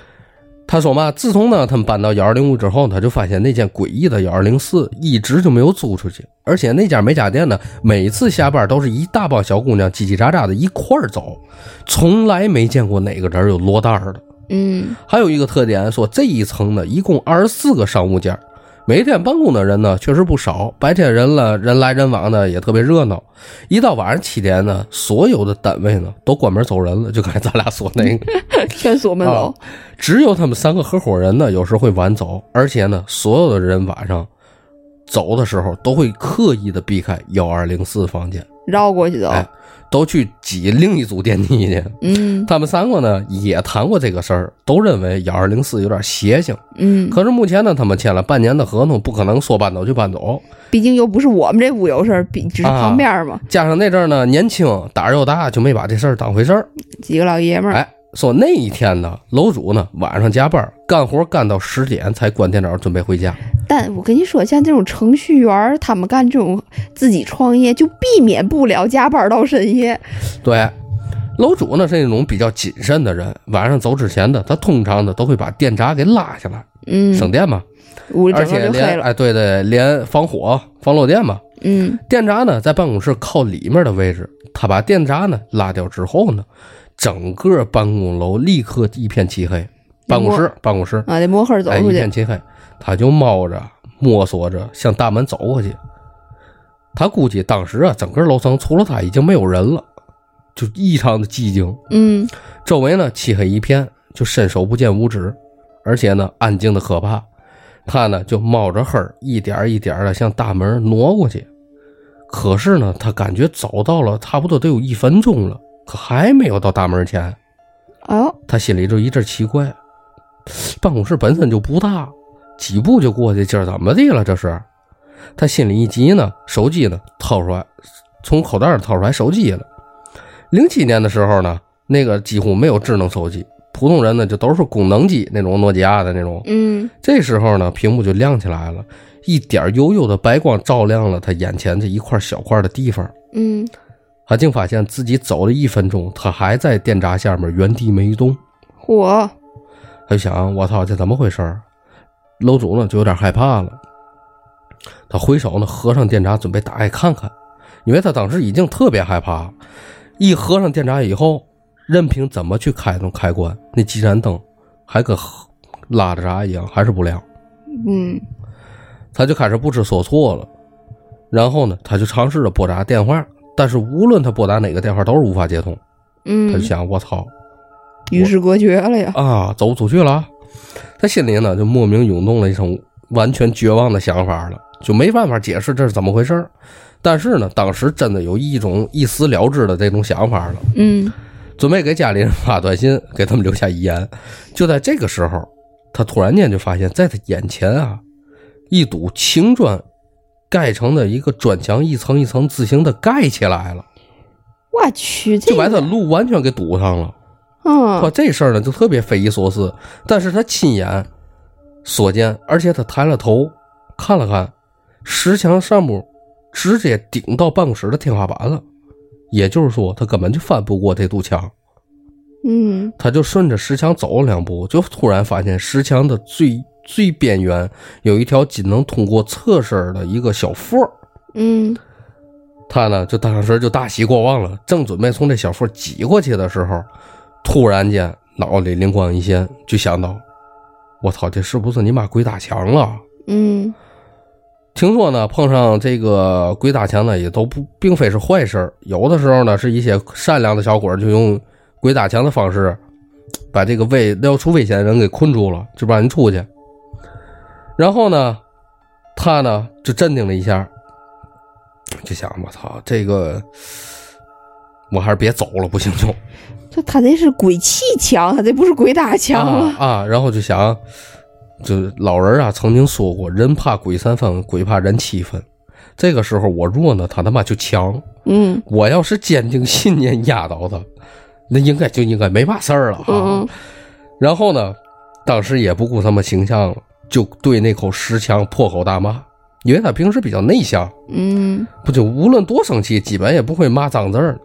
他说嘛，自从呢他们搬到幺二零五之后，他就发现那间诡异的幺二零四一直就没有租出去，而且那家美甲店呢，每次下班都是一大帮小姑娘叽叽喳喳的一块儿走，从来没见过哪个人有落单的。嗯还有一个特点，说这一层呢一共二十四个商务间，每天办公的人呢确实不少，白天人了人来人往的也特别热闹。一到晚上七点呢，所有的单位呢都关门走人了，就刚才咱俩说那个。全锁门走。只有他们三个合伙人呢，有时会晚走，而且呢，所有的人晚上走的时候都会刻意的避开幺二零四房间，绕过去走。哎，都去挤另一组电梯去。嗯他们三个呢也谈过这个事儿，都认为幺二零四有点邪性。嗯，可是目前呢，他们签了半年的合同，不可能说搬走就搬走。毕竟又不是我们这屋有事儿，比只是旁边嘛，加上那阵儿呢年轻胆儿又大，就没把这事儿当回事儿。几个老爷们儿。哎，说那一天呢，楼主呢晚上加班干活干到十点才关电脑准备回家。但我跟你说，像这种程序员儿，他们干这种自己创业，就避免不了加班到深夜。对，楼主呢是那种比较谨慎的人，晚上走之前呢，他通常呢都会把电闸给拉下来，嗯，省电嘛，而屋里整个且。连哎对对，连防火、防漏电嘛。嗯电闸呢在办公室靠里面的位置，他把电闸呢拉掉之后呢，整个办公楼立刻一片漆黑，办公室办公室啊，得摸黑走哎出去。一片漆黑，他就猫着摸索着向大门走过去。他估计当时啊，整个楼层除了他已经没有人了，就异常的寂静。嗯周围呢漆黑一片，就伸手不见五指，而且呢安静的可怕。他呢就冒着黑儿，一点一点的向大门挪过去。可是呢，他感觉走到了差不多得有一分钟了，可还没有到大门前。哦，他心里就一阵奇怪，办公室本身就不大，几步就过去，今儿怎么的了？这是，他心里一急呢，手机呢掏出来，从口袋里掏出来手机了。零七年的时候呢，那个几乎没有智能手机，普通人呢就都是功能机那种诺基亚的那种。嗯这时候呢，屏幕就亮起来了，一点幽幽的白光照亮了他眼前这一块小块的地方。嗯，他竟发现自己走了一分钟，他还在电闸下面原地没动。嚯，他就想：我操，这怎么回事儿？楼主呢就有点害怕了。他回手呢合上电闸，准备打开看看，因为他当时已经特别害怕。一合上电闸以后，任凭怎么去开动开关，那几盏灯还跟拉着闸一样，还是不亮。嗯他就开始不知所措了。然后呢，他就尝试着拨打电话，但是无论他拨打哪个电话都是无法接通。嗯他就嗯，想：我操，与世隔绝了呀。啊，走不出去了啊。他心里呢就莫名涌动了一种完全绝望的想法了，就没办法解释这是怎么回事儿但是呢，当时真的有一种一死了之的这种想法了，嗯准备给家里人发短信，给他们留下遗言。就在这个时候，他突然间就发现，在他眼前啊，一堵青砖盖成的一个砖墙，一层一层自行的盖起来了，我去，这就把他路完全给堵上了。说嗯这事儿呢就特别匪夷所思，但是他亲眼所见，而且他抬了头看了看，石墙上部直接顶到办公室的天花板了，也就是说他根本就翻不过这堵墙。嗯他就顺着石墙走了两步，就突然发现石墙的最最边缘有一条仅能通过侧身的一个小缝儿。嗯他呢，就当时就大喜过望了，正准备从这小缝挤过去的时候，突然间脑里灵光一现，就想到：我操，这是不是你妈鬼打墙了？嗯听说呢，碰上这个鬼打墙呢，也都不并非是坏事儿有的时候呢，是一些善良的小鬼就用鬼打墙的方式，把这个危要出危险的人给困住了，就不让你出去。然后呢，他呢就镇定了一下，就想：我操，这个我还是别走了，不行就 就他这是鬼气墙，他这不是鬼打墙啊了。啊！然后就想，就老人啊曾经说过，人怕鬼三分，鬼怕人七分。这个时候我弱呢，他他妈就强。嗯我要是坚定信念压倒他，那应该就应该没嘛事儿了啊。嗯然后呢，当时也不顾他们形象了，就对那口石墙破口大骂，因为他平时比较内向，嗯不就无论多生气，基本也不会骂脏字儿。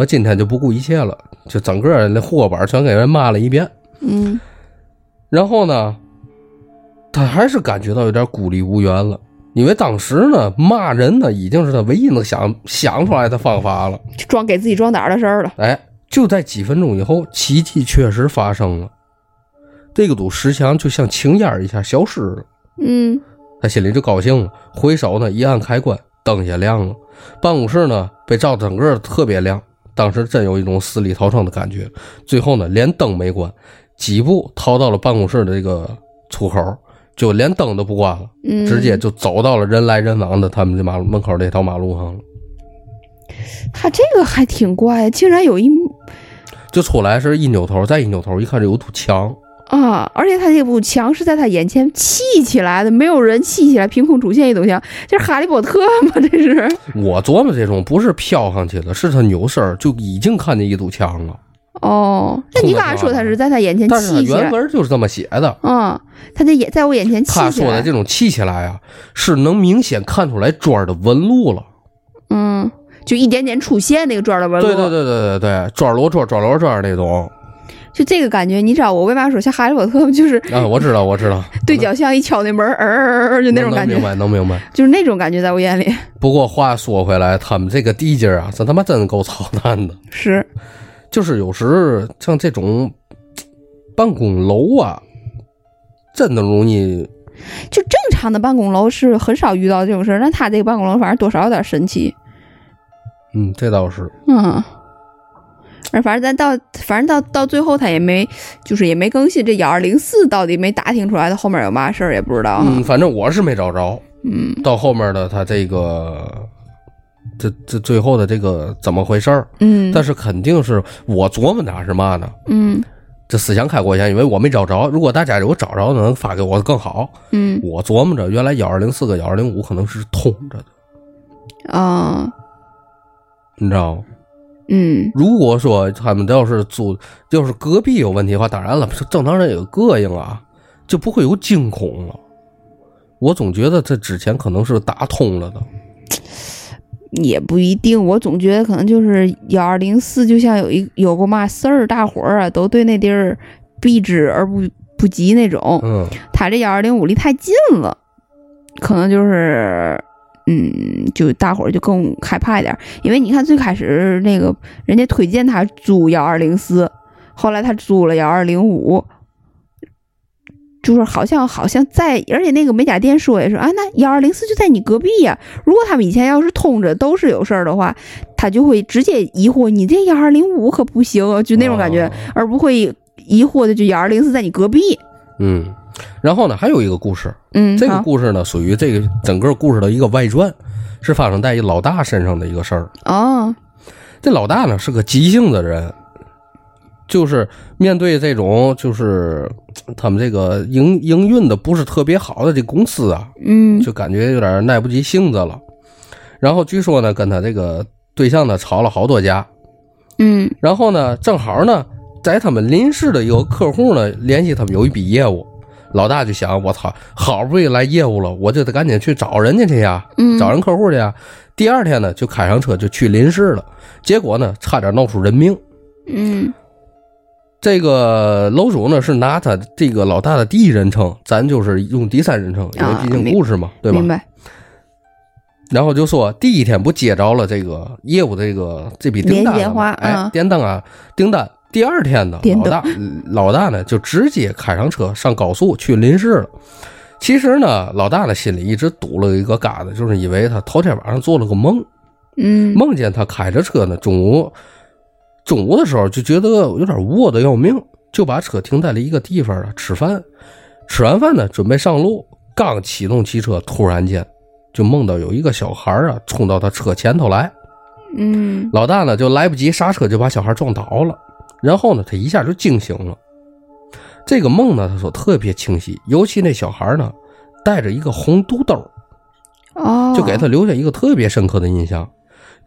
我今天就不顾一切了，就整个那户口本全给人骂了一遍。嗯然后呢，他还是感觉到有点孤立无援了，因为当时呢，骂人呢已经是他唯一能想想出来的方法了。就装给自己壮胆的事儿了。哎，就在几分钟以后，奇迹确实发生了，这个堵石墙就像青烟儿一下消失了。嗯他心里就高兴了，回手呢一按开关，灯也亮了，办公室呢被照得整个特别亮。当时真有一种死里逃生的感觉。最后呢，连灯没关，几步逃到了办公室的这个出口，就连灯都不关了，嗯，直接就走到了人来人往的他们这马路门口这条马路上了。他这个还挺怪，竟然有一就出来是一扭头，再一扭头，一看这有堵墙，啊！而且他这堵墙是在他眼前砌起来的，没有人砌起来，凭空出现一堵墙，这是哈利波特吗？这是？我琢磨这种不是飘上去的，是他扭身儿就已经看见一堵墙了。哦，那你刚才说他是在他眼前砌起来原，文就是这么写的。嗯，他这眼在我眼前砌起来他说的，这种砌起来啊，是能明显看出来砖儿的纹路了。嗯，就一点点出现那个砖的纹路，对对对对对对，砖摞砖砖摞砖那种就这个感觉，你知道我为嘛说像哈利波特吗？就是啊，我知道我知道，对角巷一敲那门儿，儿儿儿，就那种感觉，能明白能明白。就是那种感觉，在我眼里 不过话说回来，他们这个地界儿啊，真他妈真够操蛋的。是，就是有时像这种办公楼啊，真的容易就正常的办公楼是很少遇到这种事儿，但他这个办公楼反正多少有点神奇，嗯，这倒是。嗯。而反正咱到，反正到到最后他也没，就是也没更新这幺二零四到底没打听出来他后面有嘛事儿也不知道。嗯，反正我是没找着。嗯到后面的他这个，这这最后的这个怎么回事儿？嗯，但是肯定是我琢磨的是嘛呢？嗯这思想开过先，因为我没找着。如果大家有找着的，能发给我更好。嗯我琢磨着，原来幺二零四跟幺二零五可能是通着的，啊你知道吗？嗯如果说他们要是租，要是隔壁有问题的话，当然了，正常人有膈应啊，就不会有惊恐了。我总觉得这之前可能是打通了的。也不一定，我总觉得可能就是幺二零四，就像有一有个嘛事儿，大伙儿啊都对那地儿避之而不不及那种。嗯他这幺二零五离太近了，可能就是，嗯，就大伙儿就更害怕一点儿。因为你看最开始那个人家推荐他租幺二零四，后来他租了幺二零五，就是好像好像在，而且那个美甲店说也是啊，那幺二零四就在你隔壁呀、如果他们以前要是通着都是有事儿的话，他就会直接疑惑你这幺二零五可不行啊，就那种感觉，哦而不会疑惑的就幺二零四在你隔壁。嗯，然后呢，还有一个故事，嗯，这个故事呢，属于这个整个故事的一个外传，是发生在一老大身上的一个事儿。哦，这老大呢是个急性子人，就是面对这种就是 他们这个营营运的不是特别好的这公司啊，嗯。就感觉有点耐不及性子了。然后据说呢，跟他这个对象呢吵了好多架，嗯。然后呢，正好呢在他们临时的一个客户呢联系他们有一笔业务，老大就想，我操，好不容易来业务了，我就得赶紧去找人家去呀，嗯，找人客户去呀。第二天呢，就开上车就去临市了，结果呢，差点闹出人命。嗯这个楼主呢是拿他这个老大的第一人称，咱就是用第三人称，因为啊毕竟故事嘛，对吧明？白。然后就说第一天不接着了这个业务的这个这笔订单哎啊，电单啊，订单。第二天呢，老大老大呢就直接开上车上高速去临市了。其实呢，老大呢心里一直堵了一个疙瘩，就是因为他头天晚上做了个梦，嗯梦见他开着车呢，中午中午的时候就觉得有点饿的要命，就把车停在了一个地方啊吃饭。吃完饭呢，准备上路，刚启动汽车，突然间就梦到有一个小孩啊冲到他车前头来，嗯老大呢就来不及刹车，就把小孩撞倒了。然后呢，他一下就惊醒了。这个梦呢，他说特别清晰，尤其那小孩呢带着一个红肚兜，哦，就给他留下一个特别深刻的印象。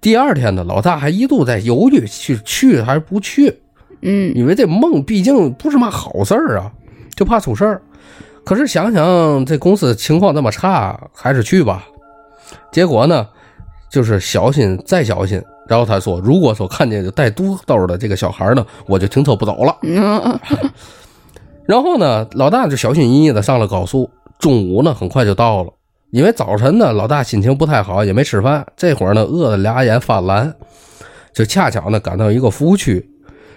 第二天呢，老大还一度在犹豫去去还是不去，嗯因为这梦毕竟不是嘛好事儿啊，就怕出事儿。可是想想这公司情况那么差，还是去吧。结果呢，就是小心再小心。然后他说，如果说看见带肚兜的这个小孩呢，我就停车不走了。嗯 然后呢，老大就小心翼翼的上了高速。中午呢，很快就到了。因为早晨呢，老大心情不太好，也没吃饭。这会儿呢，饿得俩眼发蓝，就恰巧呢赶到一个服务区，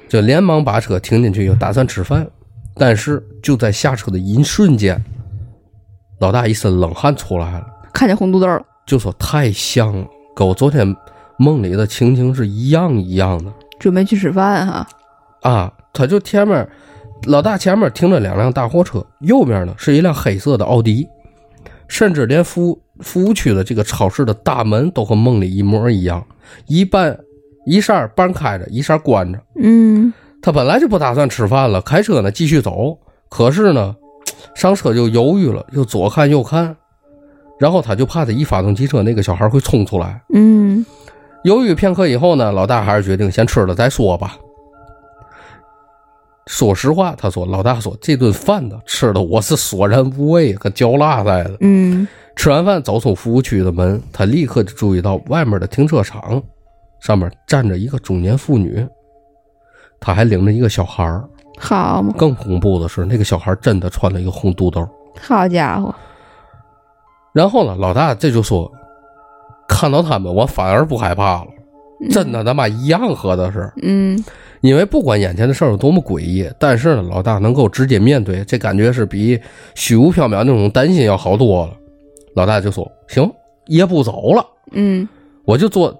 就连忙把车停进去，又打算吃饭。但是就在下车的一瞬间，老大一身冷汗出来了，看见红肚兜了。就说太像了，跟我昨天梦里的情景是一样一样的。准备去吃饭哈。啊，他就前面老大前面停着两辆大货车，右边呢是一辆黑色的奥迪，甚至连服服务区的这个超市的大门都和梦里一模一样，一半一扇半开着，一扇关着。嗯他本来就不打算吃饭了，开车呢继续走，可是呢上车就犹豫了，又左看右看，然后他就怕他一发动机车，那个小孩会冲出来。嗯犹豫片刻以后呢，老大还是决定先吃了再说吧。说实话，他说老大说这顿饭呢吃的我是索然无味，跟嚼蜡似的。嗯吃完饭走出服务区的门，他立刻就注意到外面的停车场上面站着一个中年妇女，她还领着一个小孩儿。好嘛，更恐怖的是，那个小孩真的穿了一个红肚兜。好家伙。然后呢，老大这就说，看到他们我反而不害怕了，真的咱妈一样合的是。嗯因为不管眼前的事儿有多么诡异，但是呢，老大能够直接面对，这感觉是比虚无缥缈那种担心要好多了。老大就说：“行，也不走了，嗯我就坐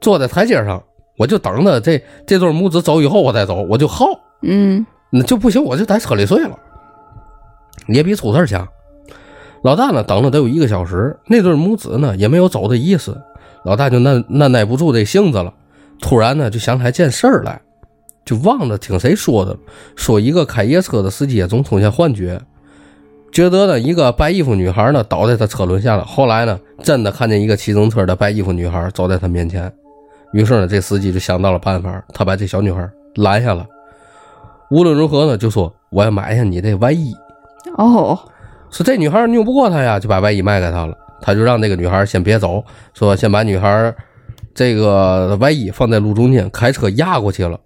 坐在台阶上，我就等着这这对母子走以后我再走，我就耗。嗯那就不行，我就在车里睡了，也比出事儿强。”老大呢，等了得有一个小时，那对母子呢也没有走的意思，老大就耐耐耐不住这性子了，突然呢就想起来件事儿来。就忘了听谁说的，说一个开夜车的司机总出现幻觉，觉得呢一个白衣服女孩呢倒在他车轮下了。后来呢，真的看见一个骑自行车的白衣服女孩走在他面前，于是呢，这司机就想到了办法，他把这小女孩拦下了。无论如何呢，就说我要买下你这外衣。哦说这女孩拗不过他呀，就把外衣卖给他了。他就让那个女孩先别走，说先把女孩这个外衣放在路中间，开车压过去了。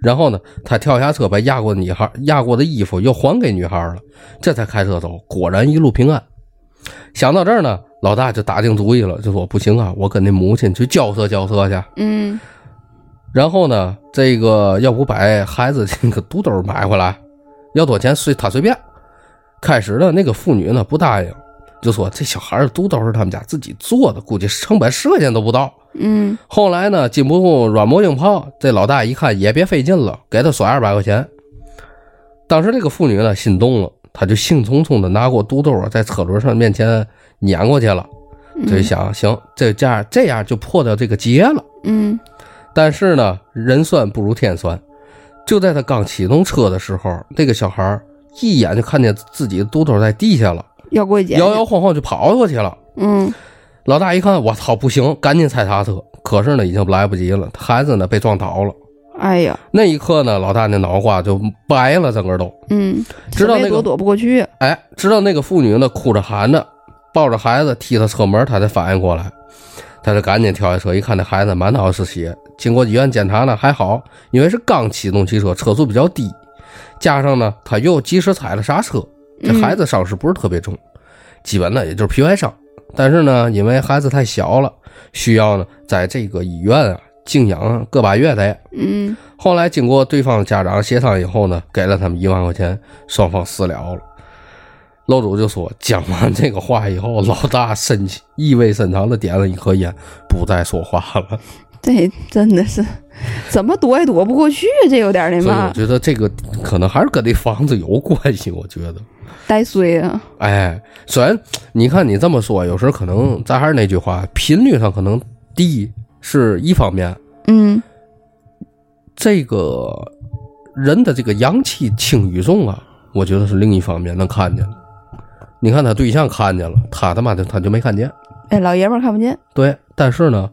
然后呢，他跳下车，把压过的女孩压过的衣服又还给女孩了，这才开车走。果然一路平安。想到这儿呢，老大就打定主意了，就说不行啊，我跟那母亲去交涉交涉去。嗯然后呢，这个要不把孩子这个肚兜买回来，要多钱随他随便。开始呢，那个妇女呢不答应，就说这小孩的肚兜是他们家自己做的，估计成本十块钱都不到。嗯后来呢，经不住软磨硬泡，这老大一看也别费劲了，给他甩二百块钱。当时这个妇女呢心动了，她就兴冲冲的拿过肚兜啊，在车轮上面前撵过去了，就想行，这价这样就破掉这个结了。嗯但是呢，人算不如天算，就在他刚启动车的时候，那个小孩一眼就看见自己的肚兜在地下了，要过去摇摇晃晃就跑过去了。嗯老大一看，我操，不行，赶紧踩刹车。可是呢，已经来不及了，孩子呢被撞倒了，哎呀，那一刻呢，老大那脑瓜就白了，整个都。嗯，知道那个躲躲不过去。哎，直到那个妇女呢哭着喊着，抱着孩子踢他车门，他才反应过来，他就赶紧跳下车，一看那孩子满脑是血。经过医院检查呢，还好，因为是刚启动汽车，车速比较低，加上呢他又及时踩了刹车，这嗯孩子伤势不是特别重，基本呢也就是皮外伤。但是呢，因为孩子太小了，需要呢在这个医院啊静养个把月得。嗯，后来经过对方家长协商以后呢，给了他们一万块钱，双方私了了。楼主就说，讲完这个话以后，老大深情意味深长的点了一颗烟，不再说话了。对真的是 怎么躲也躲不过去，这有点那嘛我觉得这个可能还是跟那房子有关系。我觉得，带衰啊。哎，虽然你看你这么说，有时候可能咱还是那句话，频率上可能低是一方面，嗯这个人的这个阳气轻与重啊，我觉得是另一方面能看见的。你看他对象看见了，他他妈的他就没看见。哎，老爷们儿看不见。对，但是呢，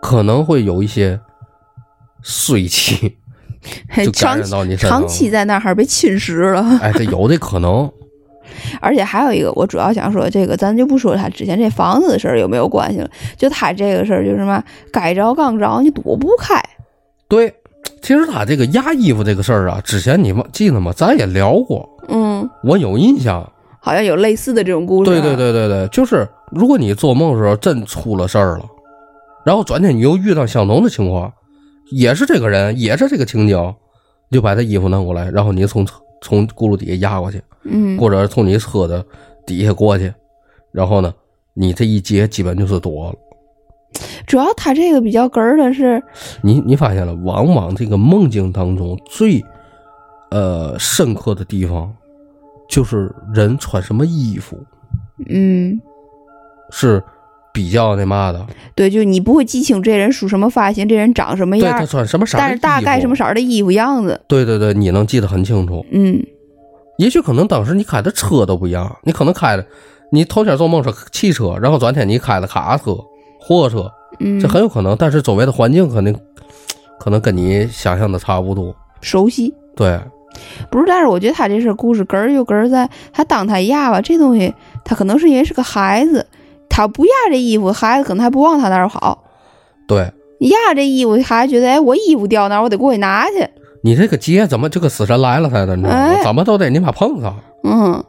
可能会有一些衰气 嘿就感长染到你。长期在那儿还是被侵蚀了。哎，这有这可能。而且还有一个，我主要想说这个，咱就不说他之前这房子的事儿有没有关系了，就他这个事儿就是嘛，该着刚着，你躲不开。对，其实他这个压衣服这个事儿啊，之前你们记得吗？咱也聊过，嗯，我有印象。好像有类似的这种故事、啊对对，对对对，就是如果你做梦的时候真出了事儿了，然后转天你又遇到相同的情况，也是这个人，也是这个情景，你就把他衣服弄过来，然后你从从轱辘底下压过去，嗯，或者从你车的底下过去，然后呢，你这一劫基本就是躲了。主要他这个比较哏儿的是，你你发现了，往往这个梦境当中最呃深刻的地方，就是人穿什么衣服。嗯，是比较那嘛的。对，就你不会记清这人梳什么发型，这人长什么对他样儿，穿什么色儿但是大概什么色儿的衣服样子，对对对，你能记得很清楚。嗯，也许可能当时你开的车都不一样，你可能开的，你头天做梦是汽车，然后转天你开的卡车、货车，嗯，这很有可能。但是周围的环境肯定可能跟你想象的差不多。熟悉。对，不是，但是我觉得他这事故事根儿就根儿在，他当他压吧，这东西他可能是因为是个孩子，他不压这衣服，孩子可能还不往他那儿跑。对压这衣服，孩子觉得，哎，我衣服掉那儿，我得过去拿去。你这个劫怎么就跟死神来了似的？你知道吗？哎怎么都得你妈碰上。嗯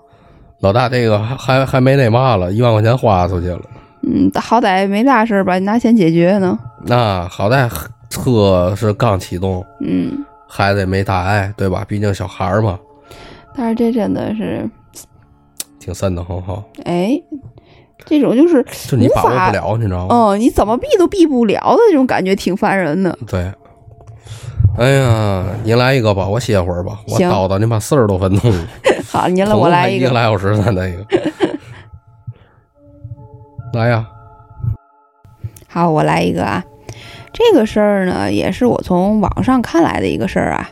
老大这个还还还没那嘛了，一万块钱花出去了。嗯，好歹没大事吧？你，拿钱解决呢。那好歹车是刚启动，嗯，孩子也没大碍，对吧？毕竟小孩儿嘛，但是这真的是，挺瘆得慌哈。哎，这种就是，就你把不了，你知道吗？嗯，你怎么避都避不了的这种感觉，挺烦人的。对。哎呀，你来一个吧，我歇会儿吧。我叨叨你妈四十多分钟，好，您了，我来一个。一个来小时的那个。来呀，好，我来一个啊。这个事儿呢，也是我从网上看来的一个事儿啊。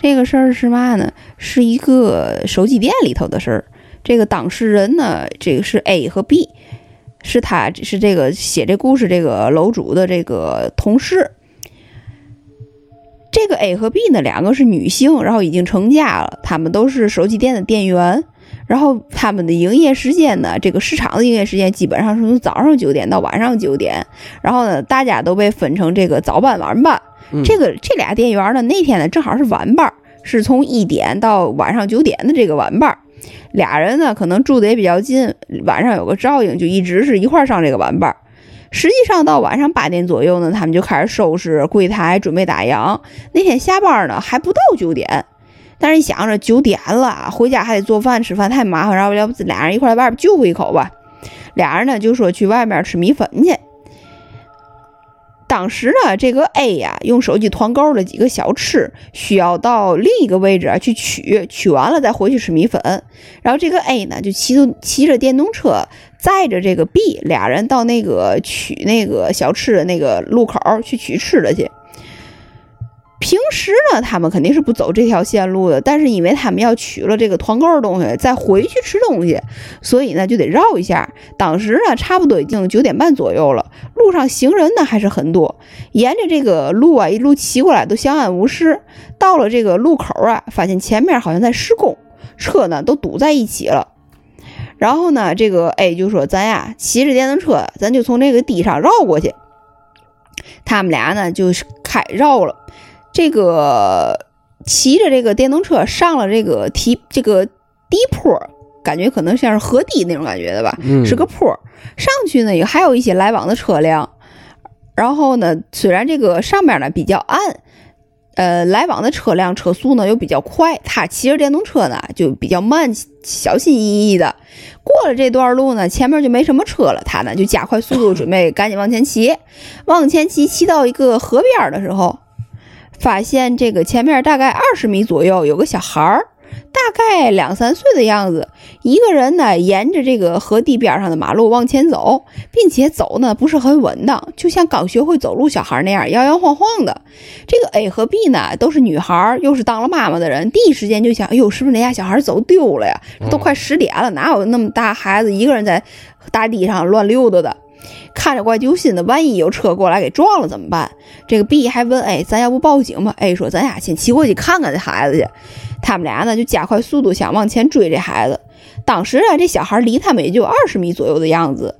这个事儿是嘛呢？是一个手机店里头的事儿。这个当事人呢，这个是 A 和 B，是他是这个写这故事这个楼主的这个同事。这个 A 和 B 呢，两个是女性，然后已经成家了，他们都是手机店的店员。然后他们的营业时间呢，这个市场的营业时间基本上是从早上九点到晚上九点。然后呢，大家都被分成这个早班、晚班。嗯这个这俩店员呢，那天呢正好是晚班，是从一点到晚上九点的这个晚班。俩人呢可能住的也比较近，晚上有个照应，就一直是一块上这个晚班。实际上到晚上八点左右呢，他们就开始收拾柜台，准备打烊。那天下班呢还不到九点，但是想着九点了，回家还得做饭吃饭，太麻烦，然后要不俩人一块在外边就回一口吧。俩人呢就说去外面吃米粉去。当时呢，这个 A 呀用手机团购了几个小吃，需要到另一个位置啊去取，取完了再回去吃米粉。然后这个 A 呢就骑着骑着电动车载着这个 B 俩人到那个取那个小吃的那个路口去取吃的去。平时呢，他们肯定是不走这条线路的，但是因为他们要取了这个团购的东西，再回去吃东西，所以呢就得绕一下。当时呢，差不多已经九点半左右了，路上行人呢还是很多，沿着这个路啊一路骑过来都相安无事。到了这个路口啊，发现前面好像在施工，车呢都堵在一起了。然后呢，这个 A 就说：“咱呀骑着电动车，咱就从这个地上绕过去。”他们俩呢就是开绕了。这个骑着这个电动车上了这个梯这个低坡，感觉可能像是河堤那种感觉的吧，是个坡。上去呢也还有一些来往的车辆。然后呢，虽然这个上面呢比较暗，呃，来往的车辆车速呢又比较快，他骑着电动车呢就比较慢，小心翼翼的过了这段路呢，前面就没什么车了，他呢就加快速度，准备赶紧往前骑。往前骑，骑到一个河边的时候。发现这个前面大概二十米左右有个小孩儿，大概两三岁的样子，一个人呢沿着这个河堤边上的马路往前走，并且走呢不是很稳当，就像刚学会走路小孩那样摇摇晃晃的。这个 A 和 B 呢都是女孩，又是当了妈妈的人，第一时间就想：哎呦，是不是那家小孩走丢了呀？都快十点了，哪有那么大孩子一个人在大地上乱溜达的？看着怪揪心的，万一有车过来给撞了怎么办？这个 B 还问 A：“ 咱要不报警吧？”A 说：“咱俩先骑过去看看这孩子去。”他们俩呢就加快速度想往前追这孩子。当时啊，这小孩离他们也就二十米左右的样子，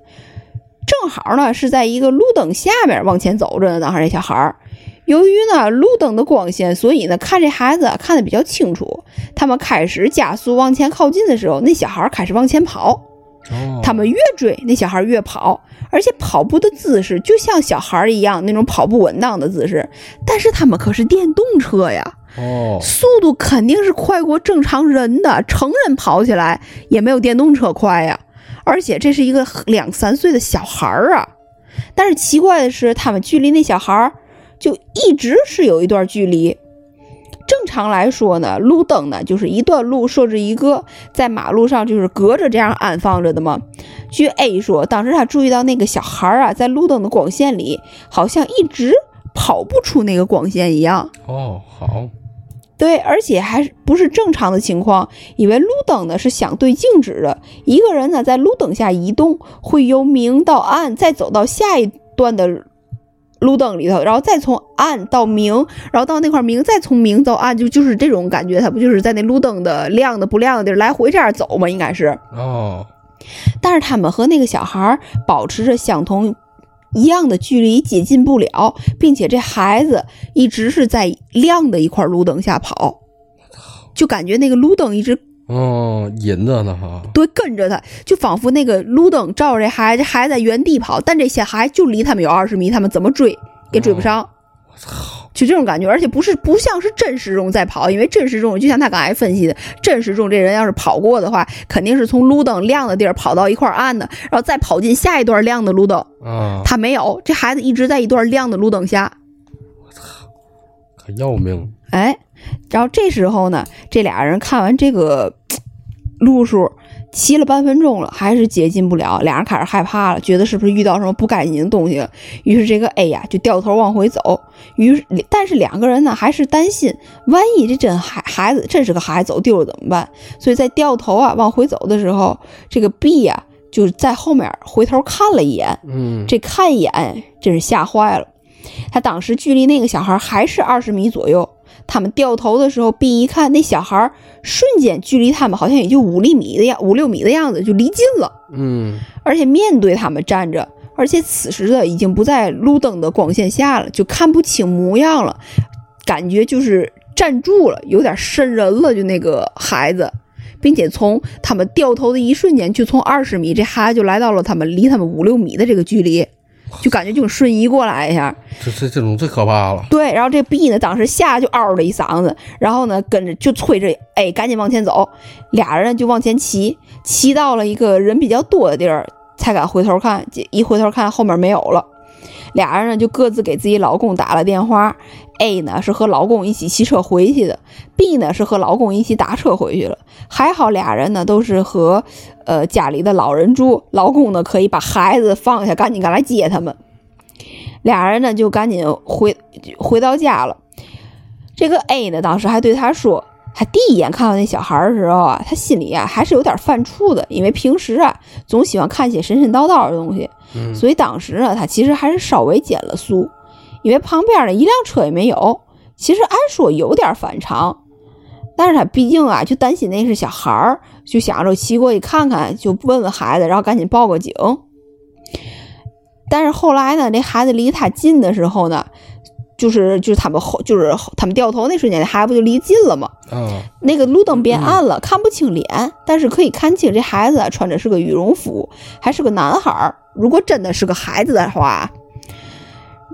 正好呢是在一个路灯下面往前走着呢。当时这小孩，由于呢路灯的光线，所以呢看这孩子看得比较清楚。他们开始加速往前靠近的时候，那小孩开始往前跑。他们越追，那小孩越跑。而且跑步的姿势就像小孩一样，那种跑步稳当的姿势。但是他们可是电动车呀，哦，速度肯定是快过正常人的。成人跑起来也没有电动车快呀。而且这是一个两三岁的小孩啊。但是奇怪的是，他们距离那小孩就一直是有一段距离。正常来说呢，路灯呢就是一段路设置一个，在马路上就是隔着这样安放着的嘛。据 A 说，当时他注意到那个小孩啊，在路灯的光线里，好像一直跑不出那个光线一样。哦，好，对，而且还不是正常的情况，因为路灯呢是相对静止的，一个人呢在路灯下移动，会由明到暗，再走到下一段的。路灯里头，然后再从暗到明，然后到那块明，再从明到暗，就就是这种感觉。它不就是在那路灯的亮的不亮的地儿来回这样走吗？应该是哦。但是他们和那个小孩保持着相同一样的距离，接近不了，并且这孩子一直是在亮的一块路灯下跑，就感觉那个路灯一直。哦，引着呢哈，对，跟着他，就仿佛那个路灯照着这孩子，孩子在原地跑，但这些孩子就离他们有二十米，他们怎么追也追不上。我操，就这种感觉，而且不是不像是真实中在跑，因为真实中就像他刚才分析的，真实中这人要是跑过的话，肯定是从路灯亮的地儿跑到一块暗的，然后再跑进下一段亮的路灯。啊，他没有，这孩子一直在一段亮的路灯下。我操，可要命！哎，然后这时候呢，这俩人看完这个。路数骑了半分钟了，还是接近不了，俩人开始害怕了，觉得是不是遇到什么不干净的东西了？于是这个 A 呀就掉头往回走。于是，但是两个人呢还是担心，万一这真孩孩子真是个孩子走丢了怎么办？所以在掉头啊往回走的时候，这个 B 呀就在后面回头看了一眼。嗯，这看一眼真是吓坏了。他当时距离那个小孩还是二十米左右。他们掉头的时候，B 一看那小孩，瞬间距离他们好像也就五厘米的样，五六米的样子就离近了。嗯，而且面对他们站着，而且此时的已经不在路灯的光线下了，就看不清模样了，感觉就是站住了，有点瘆人了。就那个孩子，并且从他们掉头的一瞬间，就从二十米，这孩子就来到了他们离他们五六米的这个距离。就感觉就瞬移过来一下，这这这种最可怕了。对，然后这 B 呢，当时吓就嗷了一嗓子，然后呢跟着就催着 A 赶紧往前走，俩人就往前骑，骑到了一个人比较多的地儿，才敢回头看，一回头看后面没有了。俩人呢就各自给自己老公打了电话，A 呢是和老公一起骑车回去的，B 呢是和老公一起打车回去了。还好俩人呢都是和呃家里的老人住，老公呢可以把孩子放下，赶紧赶来接他们。俩人呢就赶紧回回到家了。这个 A 呢，当时还对他说，他第一眼看到那小孩的时候啊，他心里啊还是有点犯怵的，因为平时啊总喜欢看些神神叨叨的东西，嗯所以当时呢，他其实还是稍微减了速，因为旁边的一辆车也没有。其实按说有点反常，但是他毕竟啊就担心那是小孩儿，就想着骑过去看看，就问问孩子，然后赶紧报个警。但是后来呢，那孩子离他近的时候呢，就是就是他们后就是他们掉头那瞬间，那孩子不就离近了吗？啊，那个路灯变暗了，看不清脸，但是可以看清这孩子啊穿着是个羽绒服，还是个男孩儿。如果真的是个孩子的话，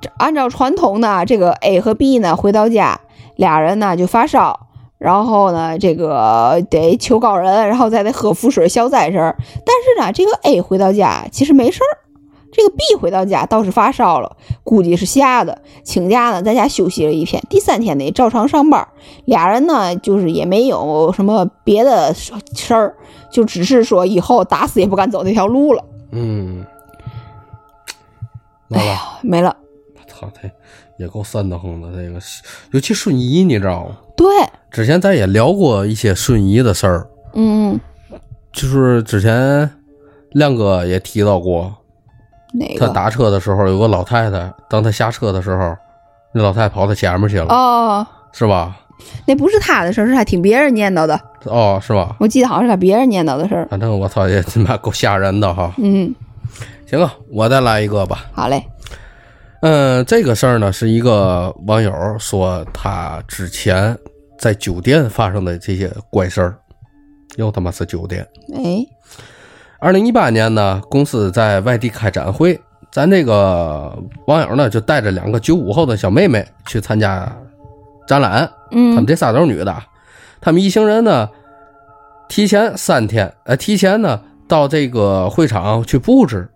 这按照传统呢，这个 A 和 B 呢回到家，俩人呢就发烧，然后呢这个得求告人，然后再得喝符水消灾事儿。但是呢，这个 A 回到家其实没事儿。这个 B 回到家倒是发烧了，估计是吓的，请假呢在家休息了一天，第三天呢照常上班。俩人呢就是也没有什么别的事儿，就只是说以后打死也不敢走这条路了。嗯，完了，没了。操，这也够瘆得慌的。这个，尤其瞬移，你知道吗？对，之前咱也聊过一些瞬移的事儿，嗯，就是之前亮哥也提到过，他哪个？打车的时候有个老太太，当他下车的时候，那老太太跑他前面去了，哦，是吧？那不是他的事儿，是他听别人念叨的。哦，是吧？我记得好像是他别人念叨的事儿。反正我操，也他妈够吓人的哈。嗯，行啊，我再来一个吧。好嘞。嗯，这个事儿呢，是一个网友说他之前在酒店发生的这些怪事儿，又他妈是酒店。哎，二零一八年呢，公司在外地开展会，咱这个网友呢就带着两个九五后的小妹妹去参加展览，嗯他们嗯这仨都是女的，他们一行人呢，提前三天，呃，提前呢到这个会场去布置。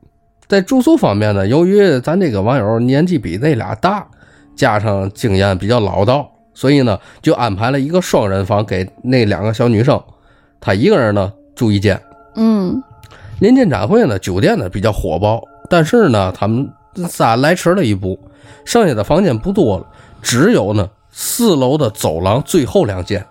在住宿方面呢，由于咱这个网友年纪比那俩大，加上经验比较老道，所以呢就安排了一个双人房给那两个小女生，她一个人呢住一间。嗯临近展会呢，酒店呢比较火爆，但是呢，他们仨来迟了一步，剩下的房间不多了，只有呢四楼的走廊最后两间。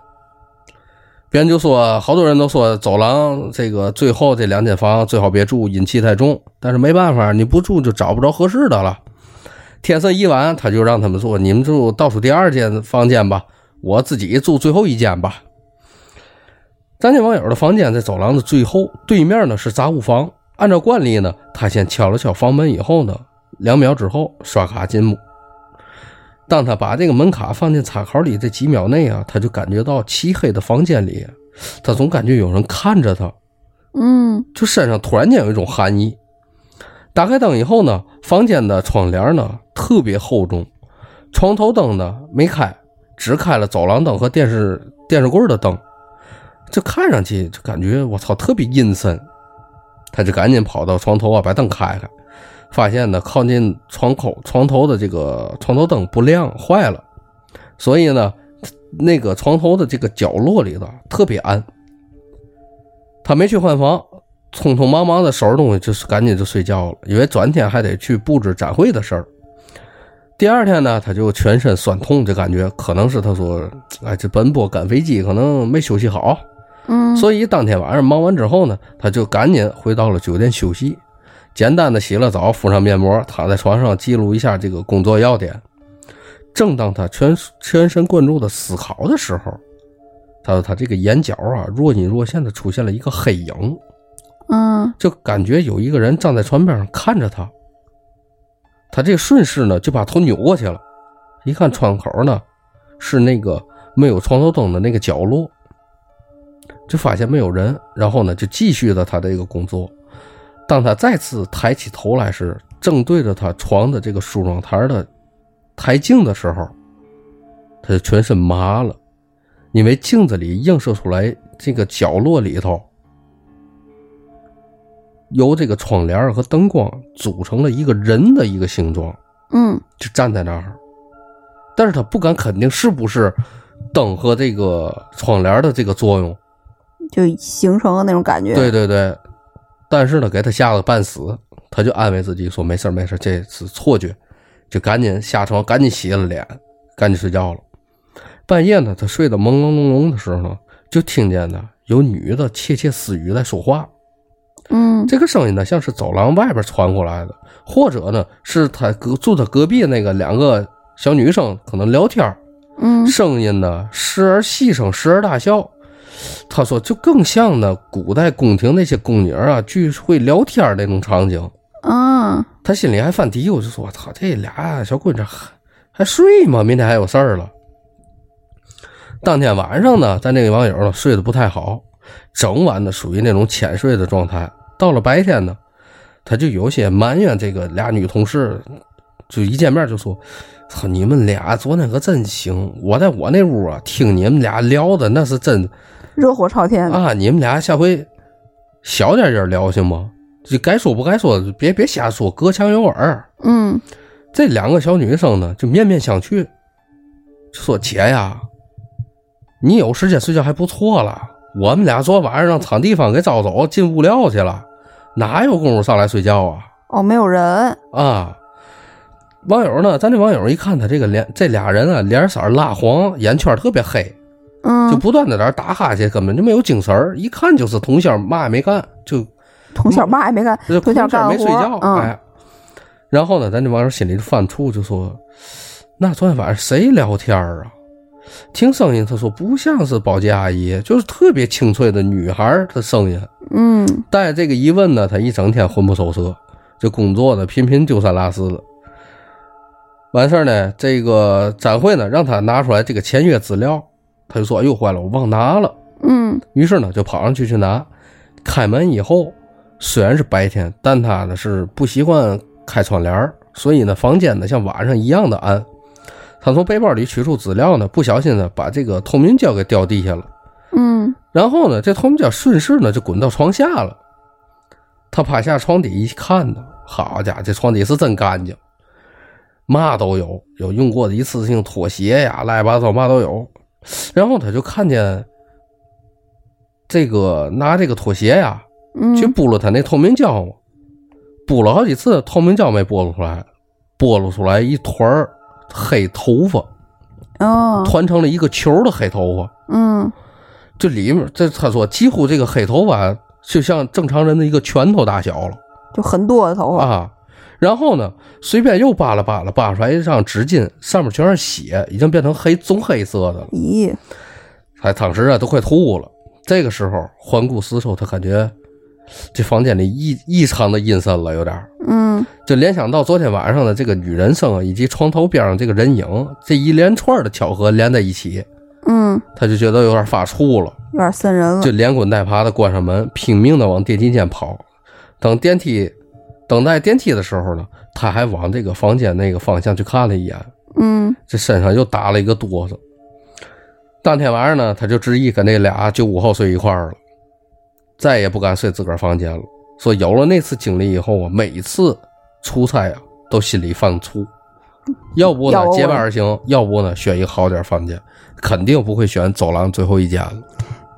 别人就说，好多人都说走廊这个最后这两间房最好别住，阴气太重。但是没办法，你不住就找不着合适的了。天色已晚，他就让他们住：“你们住倒数第二间房间吧，我自己住最后一间吧。”咱这网友的房间在走廊的最后，对面呢是杂物房。按照惯例呢，他先敲了敲房门，以后呢，两秒之后刷卡进屋。当他把这个门卡放进插口里这几秒内啊，他就感觉到漆黑的房间里，他总感觉有人看着他，嗯就身上突然间有一种寒意。打开灯以后呢，房间的窗帘呢特别厚重，床头灯呢没开，只开了走廊灯和电视电视柜的灯，这看上去就感觉我操特别阴森。他就赶紧跑到床头啊，把灯开开，发现呢靠近床口床头的这个床头灯不亮坏了，所以呢那个床头的这个角落里头特别暗。他没去换房，匆匆忙忙的收拾东西，就是赶紧就睡觉了，因为转天还得去布置展会的事儿。第二天呢，他就全身酸痛，就感觉可能是他说，哎，这奔波赶飞机，可能没休息好，嗯，所以当天晚上忙完之后呢，他就赶紧回到了酒店休息，简单的洗了澡，敷上面膜，躺在床上记录一下这个工作要点。正当他全全神贯注的思考的时候，他说他这个眼角啊若隐若现的出现了一个黑影，嗯。就感觉有一个人站在船边上看着他。他这顺势呢就把头扭过去了，一看窗口呢是那个没有床头灯的那个角落，就发现没有人，然后呢就继续了他的一个工作。当他再次抬起头来时，正对着他床的这个梳妆台的台镜的时候，他就全身麻了，因为镜子里映射出来这个角落里头。由这个窗帘和灯光组成了一个人的一个形状，嗯就站在那儿。但是他不敢肯定是不是灯和这个窗帘的这个作用。就形成了那种感觉。对对对，但是呢，给他吓得半死，他就安慰自己说没事儿没事儿，这是错觉，就赶紧下床，赶紧洗了脸，赶紧睡觉了。半夜呢，他睡得朦朦胧胧的时候呢，就听见呢有女的窃窃私语在说话。嗯这个声音呢，像是走廊外边传过来的，或者呢是他隔住他隔壁那个两个小女生可能聊天，嗯声音呢时而细声，时而大笑。他说，就更像呢古代宫廷那些宫女啊聚会聊天那种场景。啊他心里还犯嘀咕，就说：“我操，这俩小闺女还还睡吗？明天还有事儿了。”当天晚上呢，咱这个网友呢睡得不太好，整晚呢属于那种浅睡的状态。到了白天呢，他就有些埋怨这个俩女同事，就一见面就说：“操，你们俩昨天可真行！我在我那屋啊，听你们俩聊的那是真热火朝天的。啊！你们俩下回小点劲聊行吗？这该说不该说，别别瞎说，隔墙有耳。”嗯这两个小女生呢，就面面相觑，说：“姐呀，你有时间睡觉还不错了。我们俩昨晚上让场地方给招走，进物料去了，哪有功夫上来睡觉啊？哦，没有人。啊！”网友呢，咱这网友一看他这个脸，这俩人啊，脸色蜡黄，眼圈特别黑，嗯，就不断在那儿打哈欠，根本就没有精神儿一看就是通宵嘛也没干，就通宵嘛也没干，就通宵没睡觉，嗯哎。然后呢，咱这网友心里就犯怵，就说：“那昨天晚上谁聊天儿啊？听声音，他说不像是保洁阿姨，就是特别清脆的女孩儿的声音。嗯带着这个疑问呢，他一整天魂不守舍，这工作呢频频丢三落四的。完事儿呢，这个展会呢让他拿出来这个签约资料，他就说：“哎呦坏了，我忘拿了。”嗯于是呢，就跑上去去拿。开门以后，虽然是白天，但他呢是不习惯开窗帘儿所以呢，房间呢像晚上一样的暗。他从背包里取出资料呢，不小心呢把这个透明胶给掉地下了。嗯然后呢，这透明胶顺势呢就滚到床下了。他趴下床底一看呢，好家伙，这床底是真干净，嘛都有，有用过的一次性拖鞋呀，乱七八糟嘛都有。然后他就看见这个拿这个拖鞋呀嗯，去拨了他那透明胶嘛，拨了好几次，透明胶没拨出来，拨了出来一团儿黑头发，哦，团成了一个球的黑头发。嗯这里面，这他说几乎这个黑头发就像正常人的一个拳头大小了就很多的头发。啊。然后呢，随便又扒拉扒拉，扒出来一张纸巾，上面全是血，已经变成黑棕黑色的了。咦，他当时啊都快吐了。这个时候环顾四周，他感觉这房间里异异常的阴森了，有点儿嗯就联想到昨天晚上的这个女人声啊，以及床头边上这个人影，这一连串的巧合连在一起，嗯，他就觉得有点发怵了。有点瘆人了就。连滚带爬的关上门，拼命的往电梯间跑。等电梯等待电梯的时候呢，他还往这个房间那个方向去看了一眼，嗯这身上又打了一个哆嗦。当天晚上呢，他就执意跟那俩九五后睡一块儿了，再也不敢睡自个儿房间了。说有了那次经历以后啊，每次出差啊都心里犯怵，要不呢结伴而行，要不呢选一个好点儿房间，肯定不会选走廊最后一间了。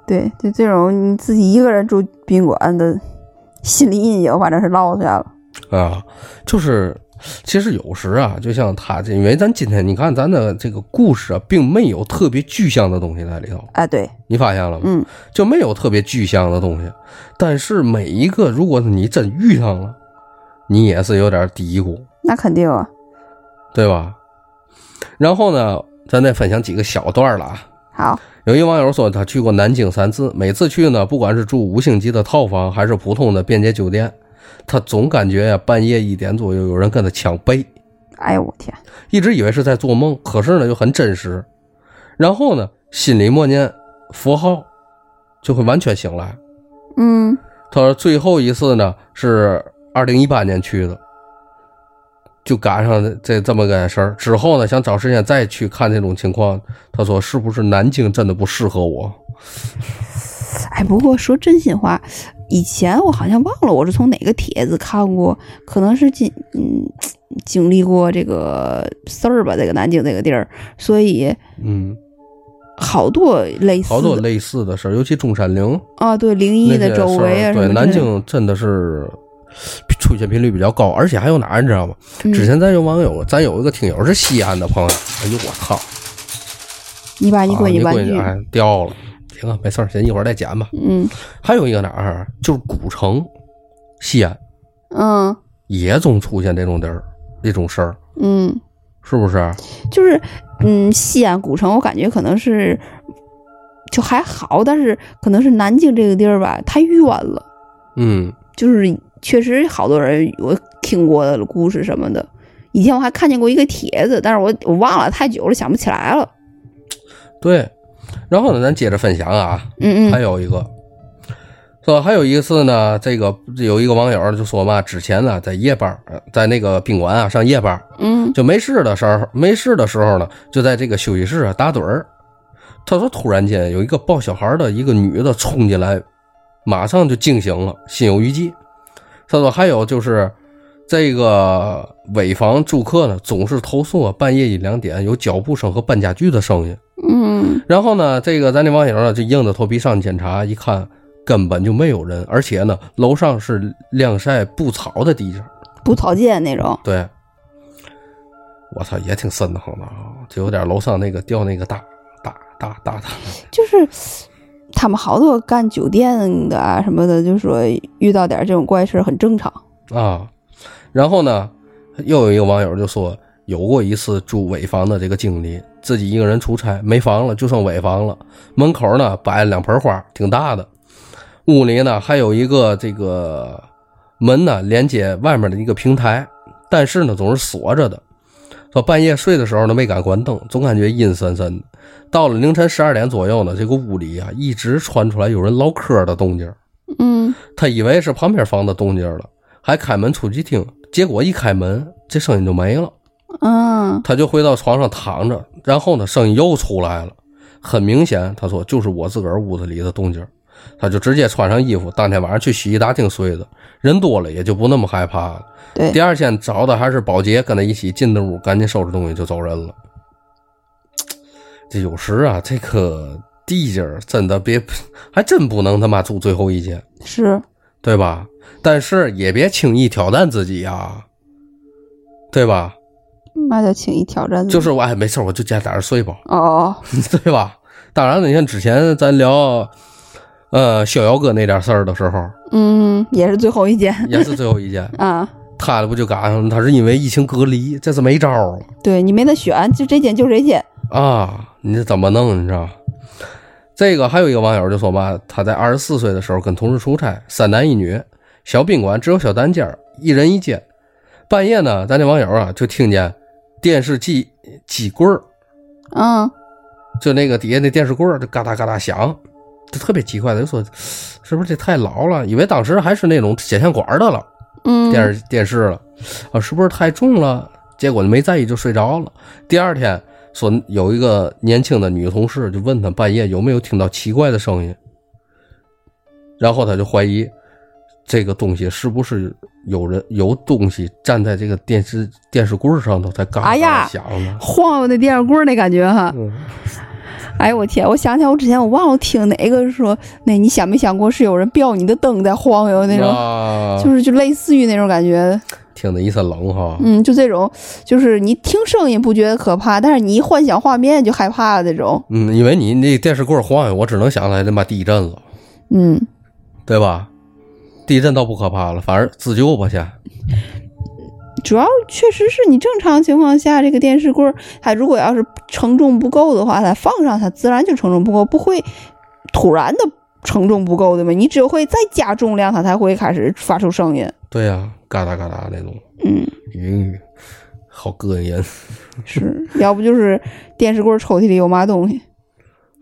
对，就这种你自己一个人住宾馆的心理阴影，反正是落下了。啊，就是其实有时啊，就像他这，因为咱今天你看咱的这个故事啊，并没有特别具象的东西在里头，啊，对，你发现了吗？嗯就没有特别具象的东西。但是每一个，如果你真遇上了，你也是有点嘀咕，那肯定啊。对吧？然后呢，咱再分享几个小段了啊。好，有一网友说，他去过南京三次，每次去呢，不管是住五星级的套房，还是普通的便捷酒店，他总感觉呀，半夜一点左右有人跟他抢被。哎呦我天，一直以为是在做梦，可是呢又很真实。然后呢，心里默念佛号，就会完全醒来。嗯他说最后一次呢是二零一八年去的，就赶上这这么个事儿。之后呢，想找时间再去看这种情况。他说是不是南京真的不适合我？哎，不过说真心话，以前我好像忘了我是从哪个帖子看过，可能是经嗯经历过这个事儿吧，这个南京这个地儿，所以嗯，好多类似好多类似的事儿，尤其中山陵。啊，对灵异的周围啊，对南京真的是出现频率比较高，而且还有哪儿你知道吗？嗯。之前咱有网友，咱有一个听友是西安的朋友，哎呦我操！你把你啊闺女玩具，掉了，行啊，没事儿，先一会儿再剪吧。嗯还有一个哪儿啊，就是古城，西安嗯也总出现这种地儿这种事儿，嗯，是不是？就是嗯，西安古城，我感觉可能是就还好，但是可能是南京这个地儿吧，太远了。嗯，就是确实好多人我听过的故事什么的。以前我还看见过一个帖子，但是我我忘了太久了，想不起来了。对。然后呢，咱接着分享啊，嗯嗯还有一个，说还有一次呢，这个有一个网友就说嘛，之前呢在夜班，呃在那个宾馆啊上夜班，嗯就没事的时候，没事的时候呢，就在这个休息室啊打盹儿。他说，突然间有一个抱小孩的一个女的冲进来，马上就惊醒了，心有余悸。他说，还有就是这个尾房住客呢，总是投诉啊，半夜一两点有脚步声和搬家具的声音。嗯然后呢，这个咱这网友呢就硬着头皮上去检查，一看根本就没有人，而且呢，楼上是晾晒布草的地方，布草间那种。对，我操，也挺瘆得慌的啊，就有点楼上那个掉那个大大大大大。就是他们好多干酒店的啊什么的，就说遇到点这种怪事很正常。啊，然后呢，又有一个网友就说，有过一次住尾房的这个经历，自己一个人出差，没房了，就剩尾房了。门口呢摆了两盆花，挺大的。屋里呢还有一个这个门呢连接外面的一个平台，但是呢总是锁着的。说半夜睡的时候呢没敢关灯，总感觉阴森森的。到了凌晨十二点左右呢，这个屋里啊一直传出来有人唠嗑的动静。嗯他以为是旁边房的动静了，还开门出去听，结果一开门，这声音就没了。嗯他就回到床上躺着，然后呢，声音又出来了，很明显，他说就是我自个儿屋子里的动静。他就直接穿上衣服，当天晚上去洗衣大厅睡的。人多了也就不那么害怕了。对第二天找的还是保洁，跟他一起进的屋，赶紧收拾东西就走人了。这有时啊，这个地界儿真的别，还真不能他妈住最后一间。是对吧？但是也别轻易挑战自己呀，对吧？那就轻易挑战。就是我哎，没事我就加点儿睡吧，哦哦，对吧？当然了，你看之前咱聊呃逍遥哥那点事儿的时候，嗯，也是最后一件 也是最后一件，啊。他的不就赶上了？他是因为疫情隔离，这是没招儿了对你没得选，就这件就这件。啊！你这怎么弄？你知道？这个还有一个网友就说嘛，他在二十四岁的时候跟同事出差，三男一女，小宾馆只有小单间，一人一间。半夜呢，咱这网友啊就听见电视机机柜儿，嗯就那个底下那电视柜儿就嘎哒嘎哒响，就特别奇怪的，就说是不是这太老了？以为当时还是那种显像管儿的了，嗯，电视电视了，啊，是不是太重了？结果没在意就睡着了。第二天说有一个年轻的女同事就问他半夜有没有听到奇怪的声音，然后他就怀疑这个东西是不是有人有东西站在这个电视电视柜儿上头在嘎嘎响呢。晃悠那电视柜儿那感觉哈。嗯哎呦我天！我想起来，我之前我忘了听哪个说，那你想没想过是有人吊你的灯在晃悠那种，啊，就是就类似于那种感觉。听得一身冷哈。嗯，就这种，就是你听声音不觉得可怕，但是你一幻想画面就害怕那种。嗯，因为你那电视柜儿晃悠，我只能想起来他妈地震了，嗯，对吧？地震倒不可怕了，反而自救吧先。主要确实是你正常情况下，这个电视柜儿它如果要是承重不够的话，它放上它自然就承重不够，不会突然的承重不够的嘛。你只会再加重量，它才会开始发出声音。对呀、嘎哒嘎哒那种，嗯，嗯，好膈应人。是要不就是电视柜抽屉里有嘛东西。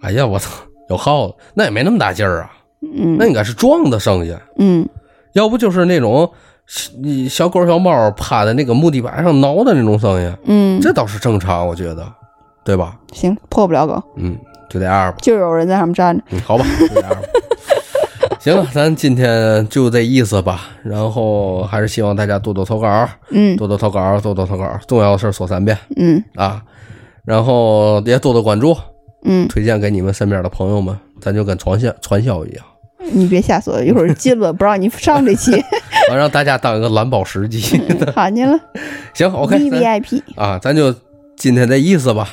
哎呀，我操，有耗子，那也没那么大劲儿啊，嗯那应该是撞的声音，嗯，要不就是那种小狗小猫趴在那个木地板上挠的那种声音，嗯，这倒是正常，我觉得，对吧？行，破不了狗，嗯，就这样吧。就有人在上面站着。嗯，好吧，就这样吧。行了，咱今天就这意思吧。然后还是希望大家多多投稿，嗯多多投稿，多多投稿。重要的事儿说三遍嗯啊！然后也多多关注，嗯，推荐给你们身边的朋友们，咱就跟传销传销一样，你别瞎说，一会儿进了不让你上这期，我让大家当一个蓝宝石机。好你了行，OK，V V I P 啊，咱就今天这意思吧。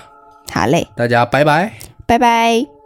好嘞，大家拜拜。拜拜。